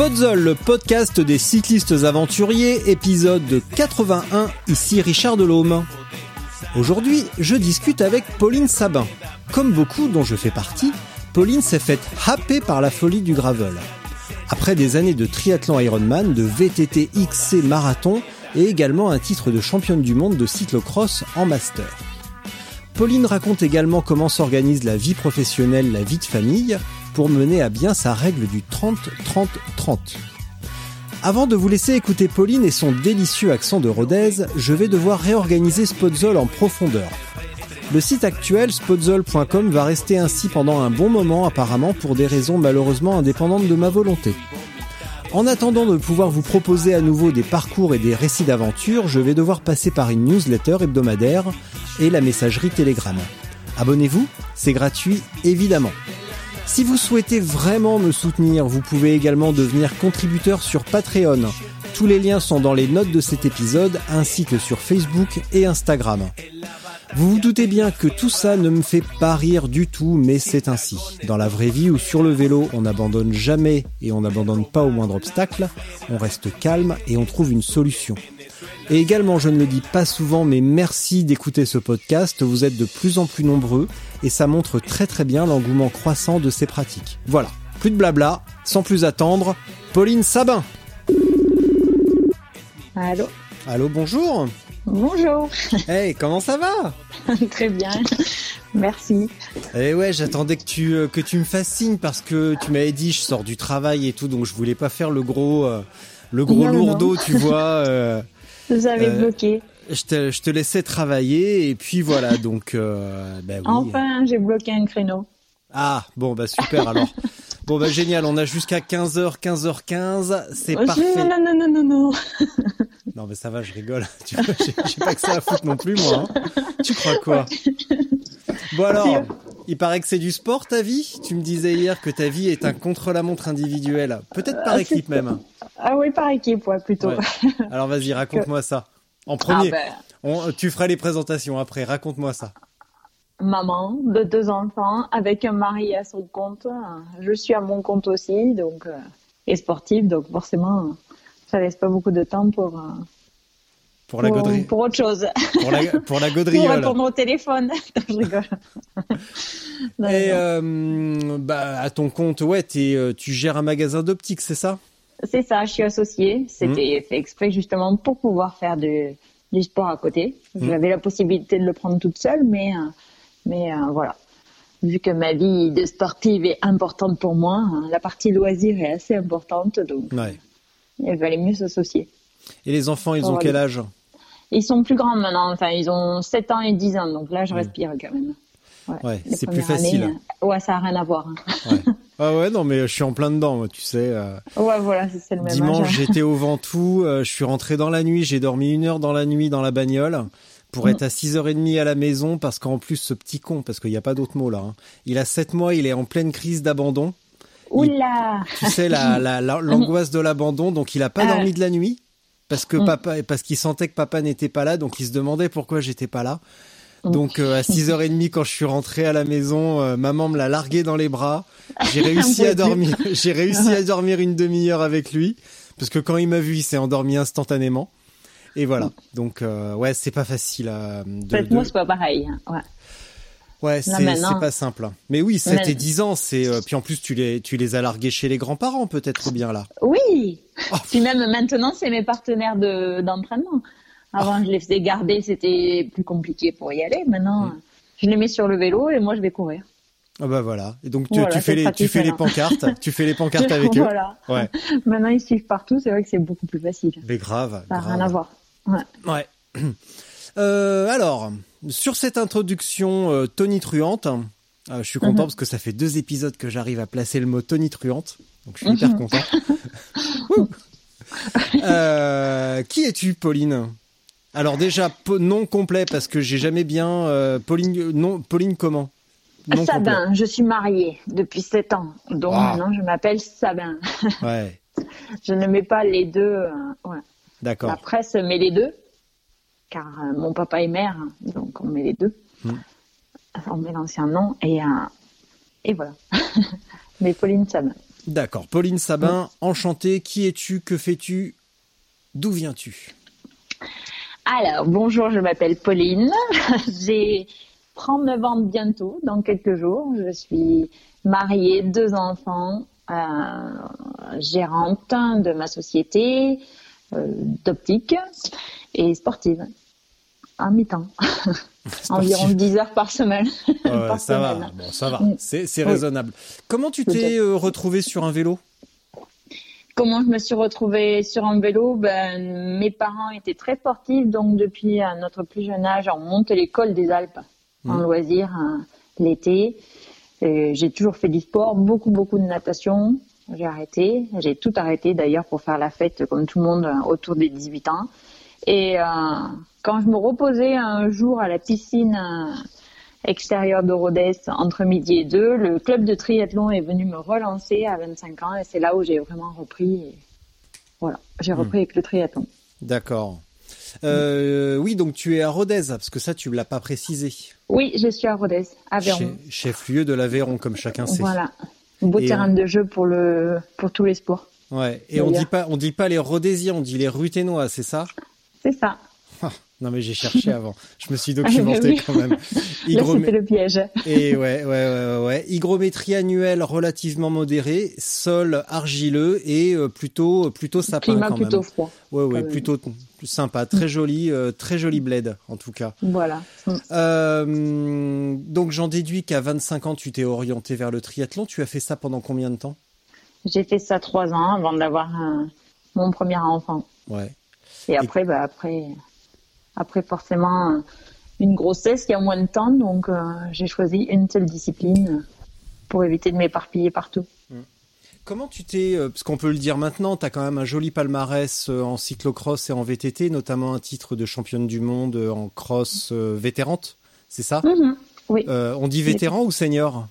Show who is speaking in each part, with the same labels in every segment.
Speaker 1: Podzol, le podcast des cyclistes aventuriers, épisode 81, ici Richard Delhomme. Aujourd'hui, je discute avec Pauline Sabin. Comme beaucoup dont je fais partie, Pauline s'est faite happer par la folie du gravel. Après des années de triathlon Ironman, de VTT XC marathon et également un titre de championne du monde de cyclocross en master. Pauline raconte également comment s'organise la vie professionnelle, la vie de famille, pour mener à bien sa règle du 30-30-30. Avant de vous laisser écouter Pauline et son délicieux accent de Rodez, je vais devoir réorganiser Spotzol en profondeur. Le site actuel spotzol.com va rester ainsi pendant un bon moment apparemment pour des raisons malheureusement indépendantes de ma volonté. En attendant de pouvoir vous proposer à nouveau des parcours et des récits d'aventure, je vais devoir passer par une newsletter hebdomadaire et la messagerie Telegram. Abonnez-vous, c'est gratuit évidemment. Si vous souhaitez vraiment me soutenir, vous pouvez également devenir contributeur sur Patreon. Tous les liens sont dans les notes de cet épisode ainsi que sur Facebook et Instagram. Vous vous doutez bien que tout ça ne me fait pas rire du tout, mais c'est ainsi. Dans la vraie vie ou sur le vélo, on n'abandonne jamais et on n'abandonne pas au moindre obstacle, on reste calme et on trouve une solution. Et également, je ne le dis pas souvent, mais merci d'écouter ce podcast. Vous êtes de plus en plus nombreux et ça montre très très bien l'engouement croissant de ces pratiques. Voilà, plus de blabla, sans plus attendre, Pauline Sabin.
Speaker 2: Allô
Speaker 1: Allô, bonjour.
Speaker 2: Bonjour.
Speaker 1: Hey, comment ça va?
Speaker 2: Très bien. Merci.
Speaker 1: Eh ouais, j'attendais que tu euh, que tu me fasses signe parce que tu m'avais dit je sors du travail et tout, donc je voulais pas faire le gros euh, le gros
Speaker 2: Non,
Speaker 1: lourdeau,
Speaker 2: non.
Speaker 1: tu vois. euh,
Speaker 2: Vous avez
Speaker 1: Euh,
Speaker 2: bloqué.
Speaker 1: je te je te laissais travailler et puis voilà, donc euh, ben oui.
Speaker 2: Enfin, j'ai bloqué un créneau.
Speaker 1: Ah, bon, bah super alors. Bon, bah génial, on a jusqu'à 15h, 15h15, c'est
Speaker 2: Oh,
Speaker 1: parfait.
Speaker 2: Non, non, non, non, non.
Speaker 1: Non, mais ça va, je rigole. Tu vois, j'ai pas que ça à foutre non plus, moi. hein. Tu crois quoi? Bon alors, il paraît que c'est du sport ta vie? Tu me disais hier que ta vie est un contre-la-montre individuel, peut-être par
Speaker 2: Ah,
Speaker 1: équipe même.
Speaker 2: Ah oui, par équipe, ouais, plutôt.
Speaker 1: Ouais. Alors vas-y, raconte-moi ça. En premier,
Speaker 2: Ah ben,
Speaker 1: on- tu feras les présentations après, raconte-moi ça.
Speaker 2: maman de deux enfants avec un mari à son compte. Je suis à mon compte aussi, donc euh, et sportive, donc forcément, ça laisse pas beaucoup de temps pour
Speaker 1: Pour la gauderie.
Speaker 2: pour autre chose.
Speaker 1: Pour la, pour la
Speaker 2: pour répondre au téléphone. Non, je rigole. Non,
Speaker 1: Et euh, bah, à ton compte, ouais, t'es, euh, tu gères un magasin d'optique, c'est ça?
Speaker 2: C'est ça, je suis associée.
Speaker 1: Mmh.
Speaker 2: C'était fait exprès justement pour pouvoir faire de, du sport à côté.
Speaker 1: Mmh.
Speaker 2: J'avais la possibilité de le prendre toute seule, mais, euh, mais euh, voilà. Vu que ma vie de sportive est importante pour moi, hein, la partie loisir est assez importante, donc
Speaker 1: Ouais.
Speaker 2: il valait mieux s'associer.
Speaker 1: Et les enfants, ils ont quel âge?
Speaker 2: Ils sont plus grands maintenant, enfin ils ont 7 ans et 10 ans, donc là je respire quand même.
Speaker 1: Ouais, c'est plus facile.
Speaker 2: années, euh, ouais, ça a rien à voir. hein.
Speaker 1: Ouais. Ah ouais, non, mais je suis en plein dedans, moi, tu sais. euh,
Speaker 2: Ouais, voilà, c'est le même
Speaker 1: dimanche, j'étais au Ventoux, euh, je suis rentré dans la nuit, j'ai dormi une heure dans la nuit dans la bagnole pour
Speaker 2: Mm.
Speaker 1: être à 6h30 à la maison parce qu'en plus, ce petit con, parce qu'il n'y a pas d'autre mot là, hein, il a 7 mois, il est en pleine crise d'abandon.
Speaker 2: Oula
Speaker 1: Tu sais, la, la- la- l'angoisse de l'abandon, donc il a pas
Speaker 2: Ah.
Speaker 1: dormi de la nuit parce que
Speaker 2: Mm.
Speaker 1: papa, parce qu'il sentait que papa n'était pas là, donc il se demandait pourquoi j'étais pas là.
Speaker 2: Mm.
Speaker 1: Donc euh, à 6h30 quand je suis rentré à la maison, euh, maman me l'a largué dans les bras. J'ai réussi à dormir, j'ai réussi à dormir une demi-heure avec lui parce que quand il m'a vu, il s'est endormi instantanément. Et voilà. Donc euh, ouais, c'est pas facile euh, de, de-
Speaker 2: moi c'est pas pareil. hein, Ouais.
Speaker 1: Ouais, c'est pas simple. hein. Mais oui, 7
Speaker 2: Mais-
Speaker 1: et 10 ans, c'est euh, puis en plus tu les tu les as largués chez les grands-parents peut-être bien là.
Speaker 2: Oui.
Speaker 1: Oh.
Speaker 2: Puis même maintenant, c'est mes partenaires de d'entraînement. Avant, je les faisais garder, c'était plus compliqué pour y aller. Maintenant,
Speaker 1: Mm.
Speaker 2: je les mets sur le vélo et moi, je vais courir.
Speaker 1: Ah bah voilà. Et donc tu,
Speaker 2: Voilà,
Speaker 1: tu fais les tu
Speaker 2: maintenant.
Speaker 1: pancartes, tu fais les pancartes avec eux.
Speaker 2: voilà.
Speaker 1: Ouais.
Speaker 2: Maintenant, ils suivent partout. C'est vrai que c'est beaucoup plus facile.
Speaker 1: Mais grave.
Speaker 2: Ça n'a rien à voir. Ouais.
Speaker 1: Ouais. Euh, alors, sur cette introduction euh, tonitruante, euh, je suis content
Speaker 2: Mhm.
Speaker 1: parce que ça fait deux épisodes que j'arrive à placer le mot tonitruante. Donc je suis hyper
Speaker 2: Mhm.
Speaker 1: content. Wouh. Euh, qui es-tu, Pauline? Alors déjà, nom complet parce que j'ai jamais bien... Pauline, non, Pauline comment? Nom
Speaker 2: Sabin, je suis mariée depuis 7 ans. Donc
Speaker 1: Ah.
Speaker 2: maintenant, je m'appelle Sabin.
Speaker 1: Ouais,
Speaker 2: Je ne mets pas les deux. ouais.
Speaker 1: d'accord.
Speaker 2: La presse met les deux, car euh, mon papa est maire, donc on met les deux.
Speaker 1: Mm.
Speaker 2: On met l'ancien nom et, euh, et voilà. Mais Pauline Sabin.
Speaker 1: D'accord. Pauline Sabin, enchantée. Qui es-tu? Que fais-tu? D'où viens-tu?
Speaker 2: Alors, bonjour, je m'appelle Pauline. J'ai 39 ans bientôt, dans quelques jours. Je suis mariée, deux enfants, euh, gérante de ma société euh, d'optique et sportive. À mi-temps. Environ 10 heures par semaine.
Speaker 1: Ouais,
Speaker 2: par
Speaker 1: ça va, bon, ça va,
Speaker 2: Mm.
Speaker 1: c'est
Speaker 2: Oui.
Speaker 1: raisonnable. Comment tu t'es euh, retrouvé sur un vélo?
Speaker 2: Comment je me suis retrouvée sur un vélo? Ben, Mes parents étaient très sportifs, donc depuis euh, notre plus jeune âge, on monte l'école des Alpes en
Speaker 1: Mhm.
Speaker 2: loisir hein, l'été. Et J'ai toujours fait du sport, beaucoup, beaucoup de natation. J'ai arrêté. J'ai tout arrêté d'ailleurs pour faire la fête comme tout le monde euh, autour des 18 ans. Et euh, quand je me reposais un jour à la piscine euh, extérieure de Rodez entre midi et deux, le club de triathlon est venu me relancer à 25 ans et c'est là où j'ai vraiment repris. Et voilà, j'ai repris avec le triathlon.
Speaker 1: D'accord. Euh, oui, donc tu es à Rodez, parce que ça, tu ne l'as pas précisé.
Speaker 2: Oui, je suis à Rodez, Aveyron.
Speaker 1: Chef- Chef-lieu de l'Aveyron, comme chacun sait.
Speaker 2: Voilà, beau
Speaker 1: Et,
Speaker 2: terrain de jeu pour le pour tous les sports.
Speaker 1: Ouais. Et on dit pas, on dit pas les Rodésiens, on dit les Ruténois, c'est ça?
Speaker 2: C'est ça.
Speaker 1: Non mais j'ai cherché avant. Je me suis documenté
Speaker 2: Ah, oui.
Speaker 1: quand même. Hygromé-
Speaker 2: c'était le piège.
Speaker 1: Et ouais, ouais, ouais, ouais. Hygrométrie annuelle relativement modérée, sol argileux et euh, plutôt, plutôt sapin
Speaker 2: Climat
Speaker 1: quand
Speaker 2: plutôt
Speaker 1: même.
Speaker 2: froid.
Speaker 1: Ouais, ouais, plutôt sympa, très joli, euh, très joli bled en tout cas.
Speaker 2: Voilà.
Speaker 1: Euh, donc j'en déduis qu'à 25 ans, tu t'es orienté vers le triathlon. Tu as fait ça pendant combien de temps?
Speaker 2: J'ai fait ça trois ans avant d'avoir mon premier enfant.
Speaker 1: Ouais.
Speaker 2: Et après, bah, après, après forcément euh, une grossesse qui a moins de temps, donc euh, j'ai choisi une seule discipline pour éviter de m'éparpiller partout.
Speaker 1: Comment tu t'es, euh, parce qu'on peut le dire maintenant, tu as quand même un joli palmarès euh, en cyclocross et en VTT, notamment un titre de championne du monde euh, en cross euh, vétérante, c'est ça?
Speaker 2: Mhm. Oui,
Speaker 1: Euh, On dit vétéran ou senior?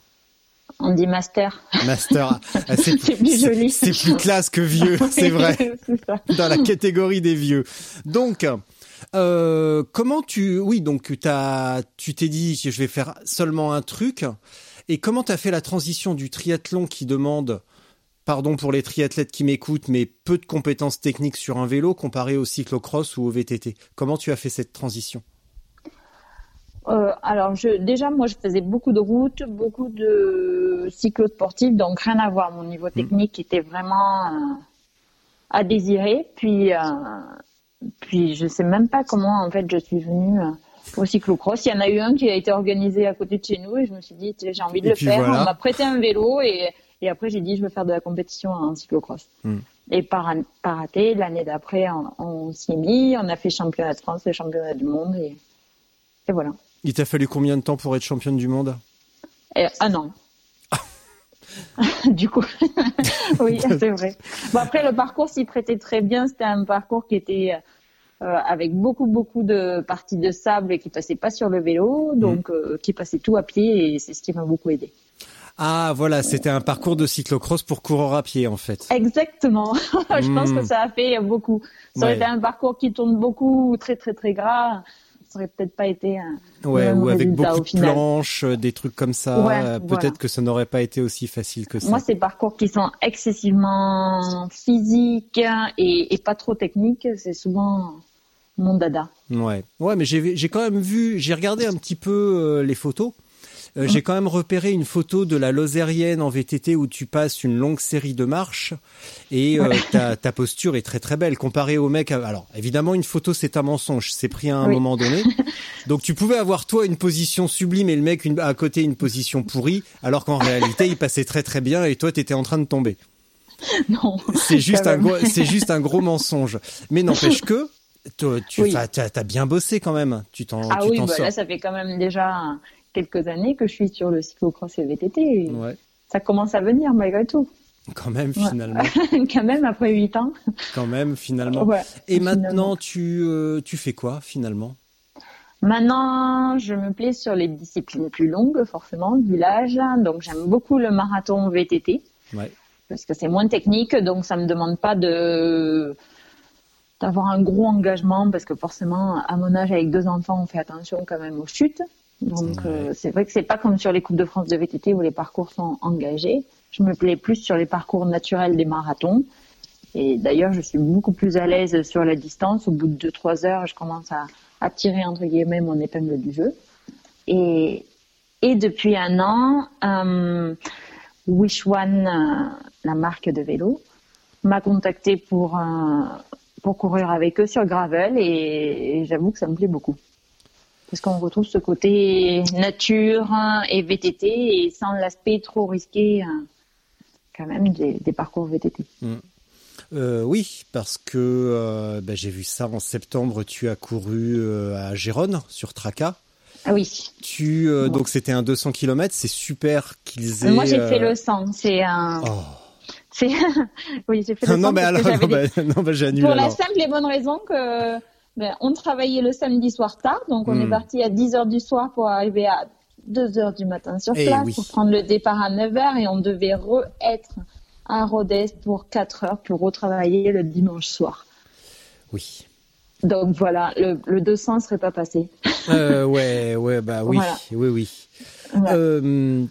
Speaker 2: On dit master.
Speaker 1: Master. Ah, c'est
Speaker 2: plus joli.
Speaker 1: C'est plus classe que vieux, c'est vrai.
Speaker 2: C'est ça.
Speaker 1: Dans la catégorie des vieux. Donc, euh, comment tu, oui, donc t'as, tu t'es dit, je vais faire seulement un truc. Et comment t'as fait la transition du triathlon qui demande, pardon pour les triathlètes qui m'écoutent, mais peu de compétences techniques sur un vélo comparé au cyclocross ou au VTT Comment tu as fait cette transition?
Speaker 2: Euh, alors, je, déjà, moi, je faisais beaucoup de routes, beaucoup de cyclo-sportifs, donc rien à voir. Mon niveau technique était vraiment euh, à désirer. Puis, euh, puis, je sais même pas comment, en fait, je suis venue euh, au cyclocross. Il y en a eu un qui a été organisé à côté de chez nous et je me suis dit, j'ai envie de
Speaker 1: Et
Speaker 2: le faire.
Speaker 1: voilà.
Speaker 2: On m'a prêté un vélo et, et après, j'ai dit, je veux faire de la compétition en cyclocross.
Speaker 1: Hmm.
Speaker 2: Et par, par raté, l'année d'après, on, on s'y est mis, on a fait championnat de France et championnat du monde et, et voilà.
Speaker 1: Il t'a fallu combien de temps pour être championne du monde?
Speaker 2: Et, ah non. du coup, oui, c'est vrai. Bon, après, le parcours s'y prêtait très bien. C'était un parcours qui était euh, avec beaucoup, beaucoup de parties de sable et qui passait pas sur le vélo, donc euh, qui passait tout à pied et c'est ce qui m'a beaucoup aidé.
Speaker 1: Ah, voilà, c'était un parcours de cyclocross pour coureur à pied, en fait.
Speaker 2: Exactement. Je pense
Speaker 1: Hmm.
Speaker 2: que ça a fait beaucoup. Ça aurait
Speaker 1: Ouais.
Speaker 2: été un parcours qui tourne beaucoup, très, très, très gras. Ça aurait peut-être pas été un
Speaker 1: Ouais, ou avec beaucoup
Speaker 2: au
Speaker 1: de planches, euh, des trucs comme ça.
Speaker 2: Ouais,
Speaker 1: euh,
Speaker 2: voilà.
Speaker 1: Peut-être que ça n'aurait pas été aussi facile que ça.
Speaker 2: Moi, c'est parcours qui sont excessivement physiques et, et pas trop techniques. C'est souvent mon dada.
Speaker 1: Ouais, ouais, mais j'ai quand même vu, j'ai regardé un petit peu euh, les photos. Euh, J'ai quand même repéré une photo de la Lozérienne en VTT où tu passes une longue série de marches et euh, ta, ta posture est très très belle comparée au mec. à- Alors évidemment une photo c'est un mensonge, c'est pris à un
Speaker 2: Oui.
Speaker 1: moment donné. Donc tu pouvais avoir toi une position sublime et le mec une- à côté une position pourrie, alors qu'en réalité il passait très très bien et toi t'étais en train de tomber.
Speaker 2: Non.
Speaker 1: C'est juste un gros, c'est juste un gros mensonge. Mais n'empêche que tu
Speaker 2: Oui.
Speaker 1: as, bien bossé quand même. Tu t'en
Speaker 2: Ah oui, bah, là, ça fait quand même déjà quelques années que je suis sur le cyclocross et VTT. et
Speaker 1: Ouais,
Speaker 2: Ça commence à venir malgré tout.
Speaker 1: quand même
Speaker 2: Ouais.
Speaker 1: finalement.
Speaker 2: quand même, après 8 ans.
Speaker 1: quand même finalement.
Speaker 2: Ouais,
Speaker 1: Et
Speaker 2: finalement.
Speaker 1: maintenant, tu, euh, tu fais quoi finalement?
Speaker 2: Maintenant, je me plais sur les disciplines plus longues, forcément, le village. Donc, j'aime beaucoup le marathon VTT
Speaker 1: Ouais.
Speaker 2: parce que c'est moins technique, donc ça me demande pas de d'avoir un gros engagement parce que forcément, à mon âge, avec deux enfants, on fait attention quand même aux chutes. Donc,
Speaker 1: Ouais.
Speaker 2: euh, c'est vrai que c'est pas comme sur les coupes de France de VTT où les parcours sont engagés. Je me plais plus sur les parcours naturels des marathons. Et d'ailleurs, je suis beaucoup plus à l'aise sur la distance. Au bout de 2-3 heures, je commence à, à tirer entre guillemets mon épingle du jeu. Et, et depuis un an, euh, Wish One, euh, la marque de vélo, m'a contacté pour, euh, pour courir avec eux sur gravel et, et j'avoue que ça me plaît beaucoup. Parce qu'on retrouve ce côté nature hein, et VTT et sans l'aspect trop risqué hein, quand même des, des parcours VTT.
Speaker 1: Euh, oui, parce que euh, bah, j'ai vu ça en septembre. Tu as couru euh, à Gérone sur Traca.
Speaker 2: Ah oui.
Speaker 1: Tu donc c'était un 200 km. C'est super qu'ils aient.
Speaker 2: Moi j'ai fait le 100. C'est un.
Speaker 1: Oh.
Speaker 2: C'est. oui, j'ai fait le 100
Speaker 1: non mais alors non,
Speaker 2: des-
Speaker 1: bah, non, bah, j'annule
Speaker 2: Pour la simple et bonne raison que ben, on travaillait le samedi soir tard, donc on
Speaker 1: Hmm.
Speaker 2: est parti à 10 heures du soir pour arriver à 2 heures du matin sur
Speaker 1: Eh
Speaker 2: place
Speaker 1: oui.
Speaker 2: pour prendre le départ à 9 heures et on devait re-être à Rodez pour 4 heures pour retravailler le dimanche soir.
Speaker 1: Oui.
Speaker 2: Donc voilà, le, le 200 serait pas passé.
Speaker 1: Euh, ouais, ouais, bah oui,
Speaker 2: Voilà.
Speaker 1: oui, oui. Euh,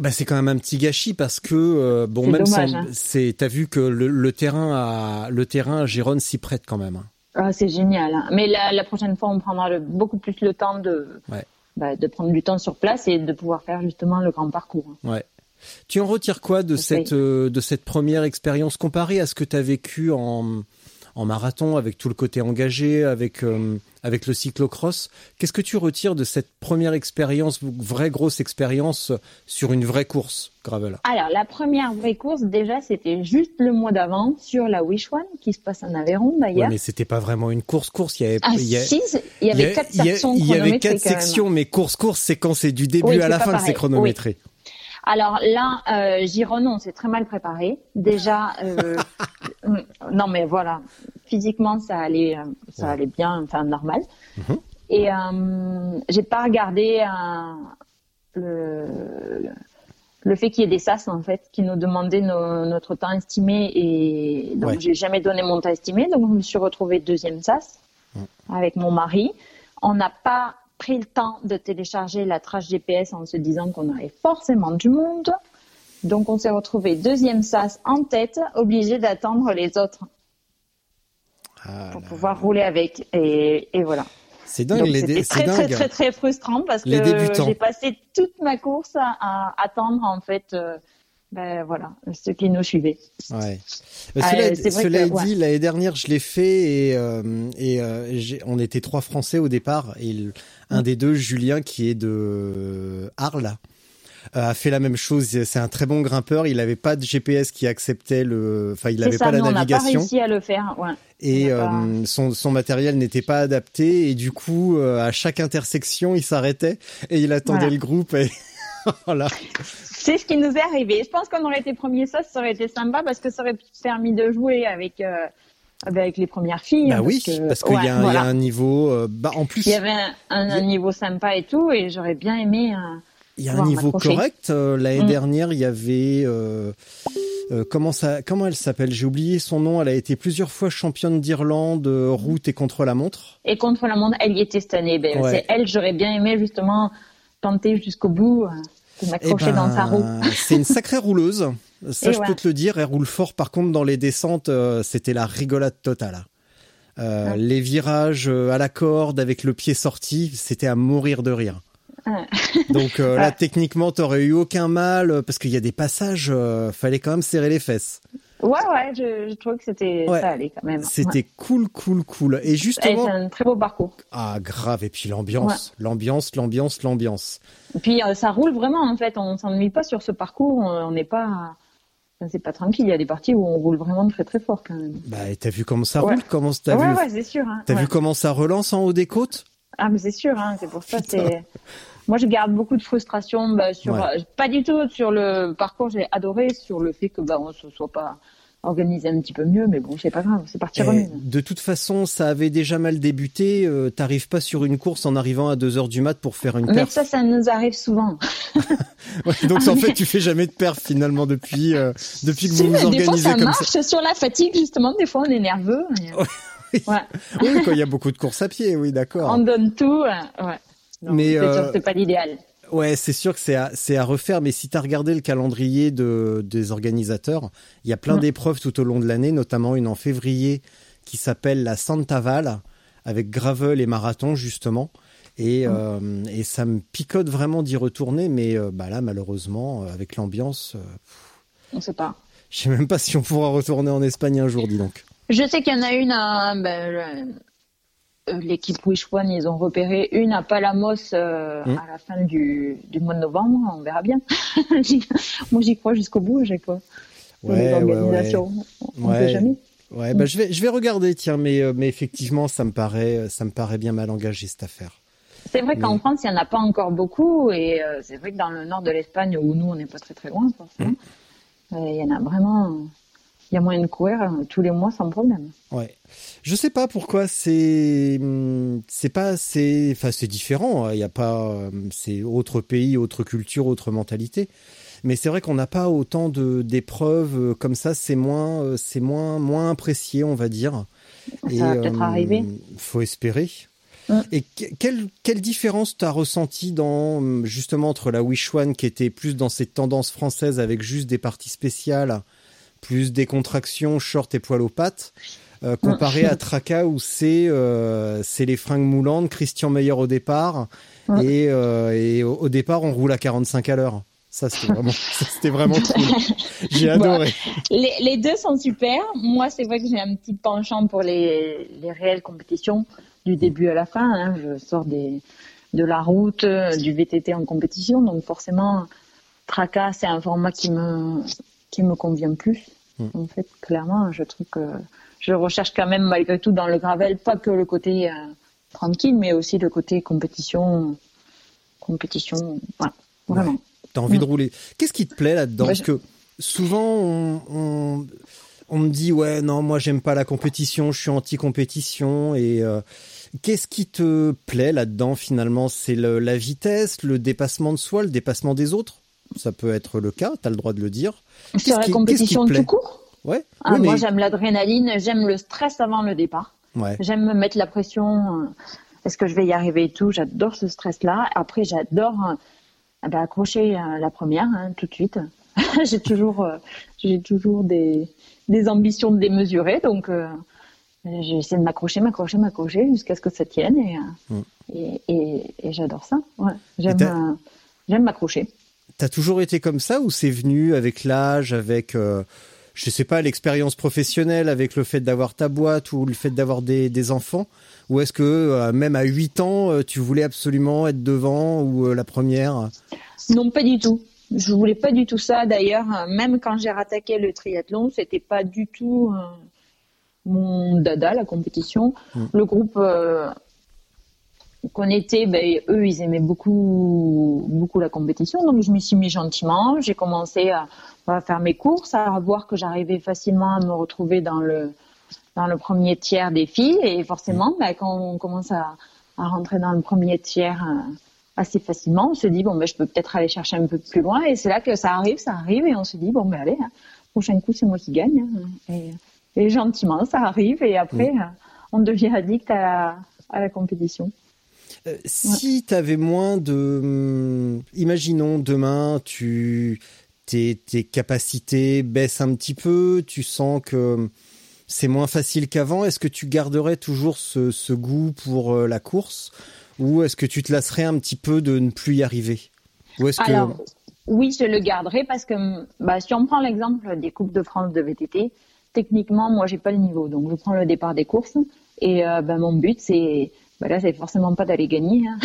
Speaker 1: bah c'est quand même un petit gâchis parce que euh, bon même
Speaker 2: dommage,
Speaker 1: sans-
Speaker 2: hein.
Speaker 1: c'est t'as vu que le, le terrain à le terrain à s'y prête quand même. hein.
Speaker 2: Ah, c'est génial. hein. Mais la, la prochaine fois, on prendra le- beaucoup plus le temps de,
Speaker 1: Ouais.
Speaker 2: bah, de prendre du temps sur place et de pouvoir faire justement le grand parcours. hein.
Speaker 1: Ouais. Tu en retires quoi de cette euh, de cette première expérience comparée à ce que tu as vécu en en marathon avec tout le côté engagé avec euh, avec le cyclocross. Qu'est-ce que tu retires de cette première expérience vraie grosse expérience sur une vraie course gravel?
Speaker 2: Alors, la première vraie course, déjà, c'était juste le mois d'avant sur la Wish One, qui se passe en Aveyron
Speaker 1: Ouais,
Speaker 2: d'ailleurs.
Speaker 1: mais c'était pas vraiment une course course, il y avait
Speaker 2: Ah,
Speaker 1: il y a-
Speaker 2: si, il y avait quatre
Speaker 1: il y a-
Speaker 2: sections
Speaker 1: il y avait quatre sections mais course course c'est quand c'est du début
Speaker 2: Oui,
Speaker 1: à la fin que c'est chronométré.
Speaker 2: Alors là, euh, Giron, on s'est très mal préparé. Déjà, euh, mm, non mais voilà, physiquement ça allait, euh, ça
Speaker 1: Ouais.
Speaker 2: allait bien, enfin normal.
Speaker 1: Mhm.
Speaker 2: Et euh, j'ai pas regardé euh, le, le fait qu'il y ait des sas en fait qui nous demandaient nos- notre temps estimé et donc
Speaker 1: Ouais.
Speaker 2: j'ai jamais donné mon temps estimé donc je me suis retrouvée deuxième sas avec mon mari. On n'a pas pris le temps de télécharger la trace GPS en se disant qu'on aurait forcément du monde. Donc on s'est retrouvé deuxième sas en tête, obligé d'attendre les autres
Speaker 1: Ah
Speaker 2: pour
Speaker 1: là.
Speaker 2: pouvoir rouler avec. Et, et voilà.
Speaker 1: C'est dingue
Speaker 2: c'était très, très très très frustrant parce
Speaker 1: Les
Speaker 2: que j'ai passé toute ma course à, à attendre en fait, euh, ben voilà, ceux qui nous suivaient.
Speaker 1: Ouais. Euh,
Speaker 2: Ah,
Speaker 1: cela
Speaker 2: euh,
Speaker 1: cela
Speaker 2: que- ouais.
Speaker 1: dit, l'année dernière, je l'ai fait et, euh, euh, on était trois Français au départ et un des deux, Julien, qui est de Arles, euh, a fait la même chose. C'est un très bon grimpeur. Il n'avait pas de GPS qui acceptait le, enfin, il n'avait pas la
Speaker 2: nous, on n'a pas
Speaker 1: navigation
Speaker 2: réussi à le faire. Ouais.
Speaker 1: et
Speaker 2: pas-
Speaker 1: euh, son, son matériel n'était pas adapté et du coup, euh, à chaque intersection, il s'arrêtait et il attendait le groupe et voilà.
Speaker 2: C'est ce qui nous est arrivé. Je pense qu'on aurait été premier ça, ça aurait été sympa parce que ça aurait permis de jouer avec euh, avec les premières filles.
Speaker 1: Bah
Speaker 2: hein,
Speaker 1: oui, parce qu'il
Speaker 2: ouais,
Speaker 1: y, a un- il y
Speaker 2: voilà.
Speaker 1: a un niveau, euh, bah en plus.
Speaker 2: Il y avait un, un- un niveau sympa et tout, et j'aurais bien aimé. euh,
Speaker 1: Il y a un niveau correct. Euh, L'année
Speaker 2: Mm.
Speaker 1: dernière, il y avait euh, comment ça, comment elle s'appelle? J'ai oublié son nom. Elle a été plusieurs fois championne d'Irlande route et contre la montre.
Speaker 2: Et contre la montre, elle y était cette année. Ben,
Speaker 1: Ouais.
Speaker 2: C'est elle, j'aurais bien aimé justement tenter jusqu'au bout,
Speaker 1: Eh
Speaker 2: m'accrocher dans sa roue.
Speaker 1: c'est une sacrée rouleuse. Ça,
Speaker 2: Et
Speaker 1: je
Speaker 2: ouais.
Speaker 1: peux te le dire. Elle roule fort. Par contre, dans les descentes, euh, c'était la rigolade totale. Euh,
Speaker 2: Ouais.
Speaker 1: Les virages euh, à la corde avec le pied sorti, c'était à mourir de rire.
Speaker 2: Ouais.
Speaker 1: Donc euh, là, techniquement, t'aurais eu aucun mal parce qu'il y a des passages, euh, fallait quand même serrer les fesses.
Speaker 2: Ouais, ouais, je, je trouvais que c'était
Speaker 1: Ouais.
Speaker 2: ça allait quand même.
Speaker 1: C'était
Speaker 2: Ouais.
Speaker 1: cool, cool, cool. Et justement,
Speaker 2: c'est un très beau parcours.
Speaker 1: ah grave. Et puis l'ambiance, l'ambiance, l'ambiance, l'ambiance.
Speaker 2: Et puis euh, ça roule vraiment en fait. On s'ennuie pas sur ce parcours. On n'est pas c'est pas tranquille. Il y a des parties où on roule vraiment très très fort quand même.
Speaker 1: Bah, et t'as vu comment ça roule Comment t'as
Speaker 2: ouais,
Speaker 1: vu
Speaker 2: ouais, c'est sûr. Hein.
Speaker 1: T'as vu comment ça relance en haut des côtes?
Speaker 2: Ah, mais c'est sûr, hein, c'est pour ça.
Speaker 1: Putain.
Speaker 2: C'est moi, je garde beaucoup de frustration bah, sur,
Speaker 1: Ouais.
Speaker 2: euh, pas du tout sur le parcours. J'ai adoré sur le fait que bah on se soit pas organisé un petit peu mieux, mais bon, c'est pas grave, c'est parti
Speaker 1: Eh. De toute façon, ça avait déjà mal débuté. euh, T'arrives pas sur une course en arrivant à 2 heures du mat pour faire une
Speaker 2: Mais
Speaker 1: perf.
Speaker 2: ça, ça nous arrive souvent.
Speaker 1: Ouais, donc en fait, tu fais jamais de perf finalement depuis euh, depuis que
Speaker 2: Si,
Speaker 1: vous
Speaker 2: mais
Speaker 1: vous
Speaker 2: des fois,
Speaker 1: organisez
Speaker 2: ça
Speaker 1: comme
Speaker 2: marche
Speaker 1: ça.
Speaker 2: sur la fatigue justement. Des fois, on est nerveux.
Speaker 1: oui.
Speaker 2: Ouais.
Speaker 1: Oui, quand il y a beaucoup de courses à pied, oui, d'accord.
Speaker 2: On donne tout. Ouais. Non,
Speaker 1: Mais,
Speaker 2: c'est
Speaker 1: euh,
Speaker 2: sûr que c'est pas l'idéal.
Speaker 1: Ouais, c'est sûr que c'est à, refaire, mais si tu as regardé le calendrier de, des organisateurs, il y a plein
Speaker 2: Mm.
Speaker 1: d'épreuves tout au long de l'année, notamment une en février qui s'appelle la Santaval, avec gravel et marathon justement. Et, euh, et ça me picote vraiment d'y retourner, mais euh, bah là, malheureusement, euh, avec l'ambiance, euh,
Speaker 2: On sait pas.
Speaker 1: je sais même pas si on pourra retourner en Espagne un jour, dis donc.
Speaker 2: Je sais qu'il y en a une à ben, euh, l'équipe Wish One, ils ont repéré une à Palamos euh,
Speaker 1: Mm.
Speaker 2: à la fin du, du mois de novembre. On verra bien. Moi, j'y crois jusqu'au bout à chaque fois. Pour les
Speaker 1: Ouais, ouais, ouais.
Speaker 2: On
Speaker 1: Ouais.
Speaker 2: sait jamais.
Speaker 1: Ouais, bah, je vais, je vais regarder, tiens, mais, euh, mais effectivement, ça me paraît, ça me paraît bien mal engagé cette affaire.
Speaker 2: C'est vrai qu'en
Speaker 1: Mais-
Speaker 2: France, il n'y en a pas encore beaucoup. Et euh, c'est vrai que dans le nord de l'Espagne, où nous, on n'est pas très très loin, forcément,
Speaker 1: Mm.
Speaker 2: euh, il y en a vraiment. Il y a moyen de courir euh, tous les mois sans problème.
Speaker 1: Ouais. Je sais pas pourquoi c'est hum, c'est pas c'est enfin c'est différent, il y a pas hum, c'est autre pays, autre culture, autre mentalité. Mais c'est vrai qu'on n'a pas autant de d'épreuves euh, comme ça, c'est moins euh, c'est moins moins apprécié, on va dire.
Speaker 2: Ça va peut-être
Speaker 1: hum,
Speaker 2: arriver.
Speaker 1: Faut espérer. Et que- quelle quelle différence t'as ressenti dans justement entre la Wish One qui était plus dans cette tendance française avec juste des parties spéciales, plus des contractions, short et poil aux pattes, euh, comparé à Traca où c'est euh, c'est les fringues moulantes, Christian Meyer au départ
Speaker 2: Ouais.
Speaker 1: et, euh, et au, au départ on roule à 45 à l'heure. Ça c'était vraiment c'était vraiment cool. J'ai adoré.
Speaker 2: Les, les deux sont super. Moi, c'est vrai que j'ai un petit penchant pour les, les réelles compétitions du début à la fin. hein. Je sors des, de la route, du VTT en compétition. Donc forcément, Traca, c'est un format qui me, qui me convient plus.
Speaker 1: Mm.
Speaker 2: En fait, clairement, je trouve que je recherche quand même malgré tout dans le gravel, pas que le côté euh, tranquille, mais aussi le côté compétition. Compétition, voilà, vraiment.
Speaker 1: T'as envie de
Speaker 2: Mm.
Speaker 1: rouler. Qu'est-ce qui te plaît là-dedans?
Speaker 2: Ouais,
Speaker 1: Parce que souvent on, on on me dit ouais non moi j'aime pas la compétition, je suis anti-compétition et euh, qu'est-ce qui te plaît là-dedans finalement? C'est la vitesse, le dépassement de soi, le dépassement des autres? Ça peut être le cas, t'as le droit de le dire.
Speaker 2: Sur la
Speaker 1: qui-
Speaker 2: compétition tout court,
Speaker 1: Ouais.
Speaker 2: ah,
Speaker 1: oui,
Speaker 2: moi
Speaker 1: mais-
Speaker 2: j'aime l'adrénaline, j'aime le stress avant le départ.
Speaker 1: ouais.
Speaker 2: J'aime me mettre la pression. euh, Est-ce que je vais y arriver et tout J'adore ce stress-là. Après, j'adore euh, eh ben, accrocher euh, la première hein, tout de suite. j'ai toujours, euh, j'ai toujours des, des ambitions démesurées, donc euh, j'essaie de m'accrocher, m'accrocher, m'accrocher jusqu'à ce que ça tienne et,
Speaker 1: Mm.
Speaker 2: et, et, et j'adore ça. Ouais. J'aime, euh, j'aime m'accrocher.
Speaker 1: T'as toujours été comme ça ou c'est venu avec l'âge, avec, je sais pas, l'expérience professionnelle, avec le fait d'avoir ta boîte ou le fait d'avoir des, des enfants Ou est-ce que euh, même à 8 ans, euh, tu voulais absolument être devant ou euh, la première?
Speaker 2: Non, pas du tout. Je voulais pas du tout ça. D'ailleurs, même quand j'ai rattaqué le triathlon, c'était pas du tout mon dada, la compétition.
Speaker 1: Mm.
Speaker 2: Le groupe euh, qu'on était, ben, eux, ils aimaient beaucoup, beaucoup la compétition. Donc, je m'y suis mis gentiment. J'ai commencé à, à faire mes courses, à voir que j'arrivais facilement à me retrouver dans le, dans le premier tiers des filles. Et forcément, ben, quand on commence à, à rentrer dans le premier tiers, euh, assez facilement. On se dit, bon, ben, je peux peut-être aller chercher un peu plus loin. Et c'est là que ça arrive, ça arrive. Et on se dit, bon, ben, allez, hein, prochain coup, c'est moi qui gagne. hein. Et, et gentiment, ça arrive. Et après, euh, on devient addict à la, à la compétition.
Speaker 1: Euh, Si t'avais moins de, hum, imaginons demain, tu tes, tes capacités baissent un petit peu, tu sens que hum, c'est moins facile qu'avant. Est-ce que tu garderais toujours ce, ce goût pour euh, la course, ou est-ce que tu te lasserais un petit peu de ne plus y arriver? Ou est-ce que
Speaker 2: Alors, oui, je le garderai parce que bah, si on prend l'exemple des Coupes de France de VTT, techniquement, moi, j'ai pas le niveau. Donc, je prends le départ des courses et euh, bah, mon but, c'est bah là, c'est forcément pas d'aller gagner. Hein.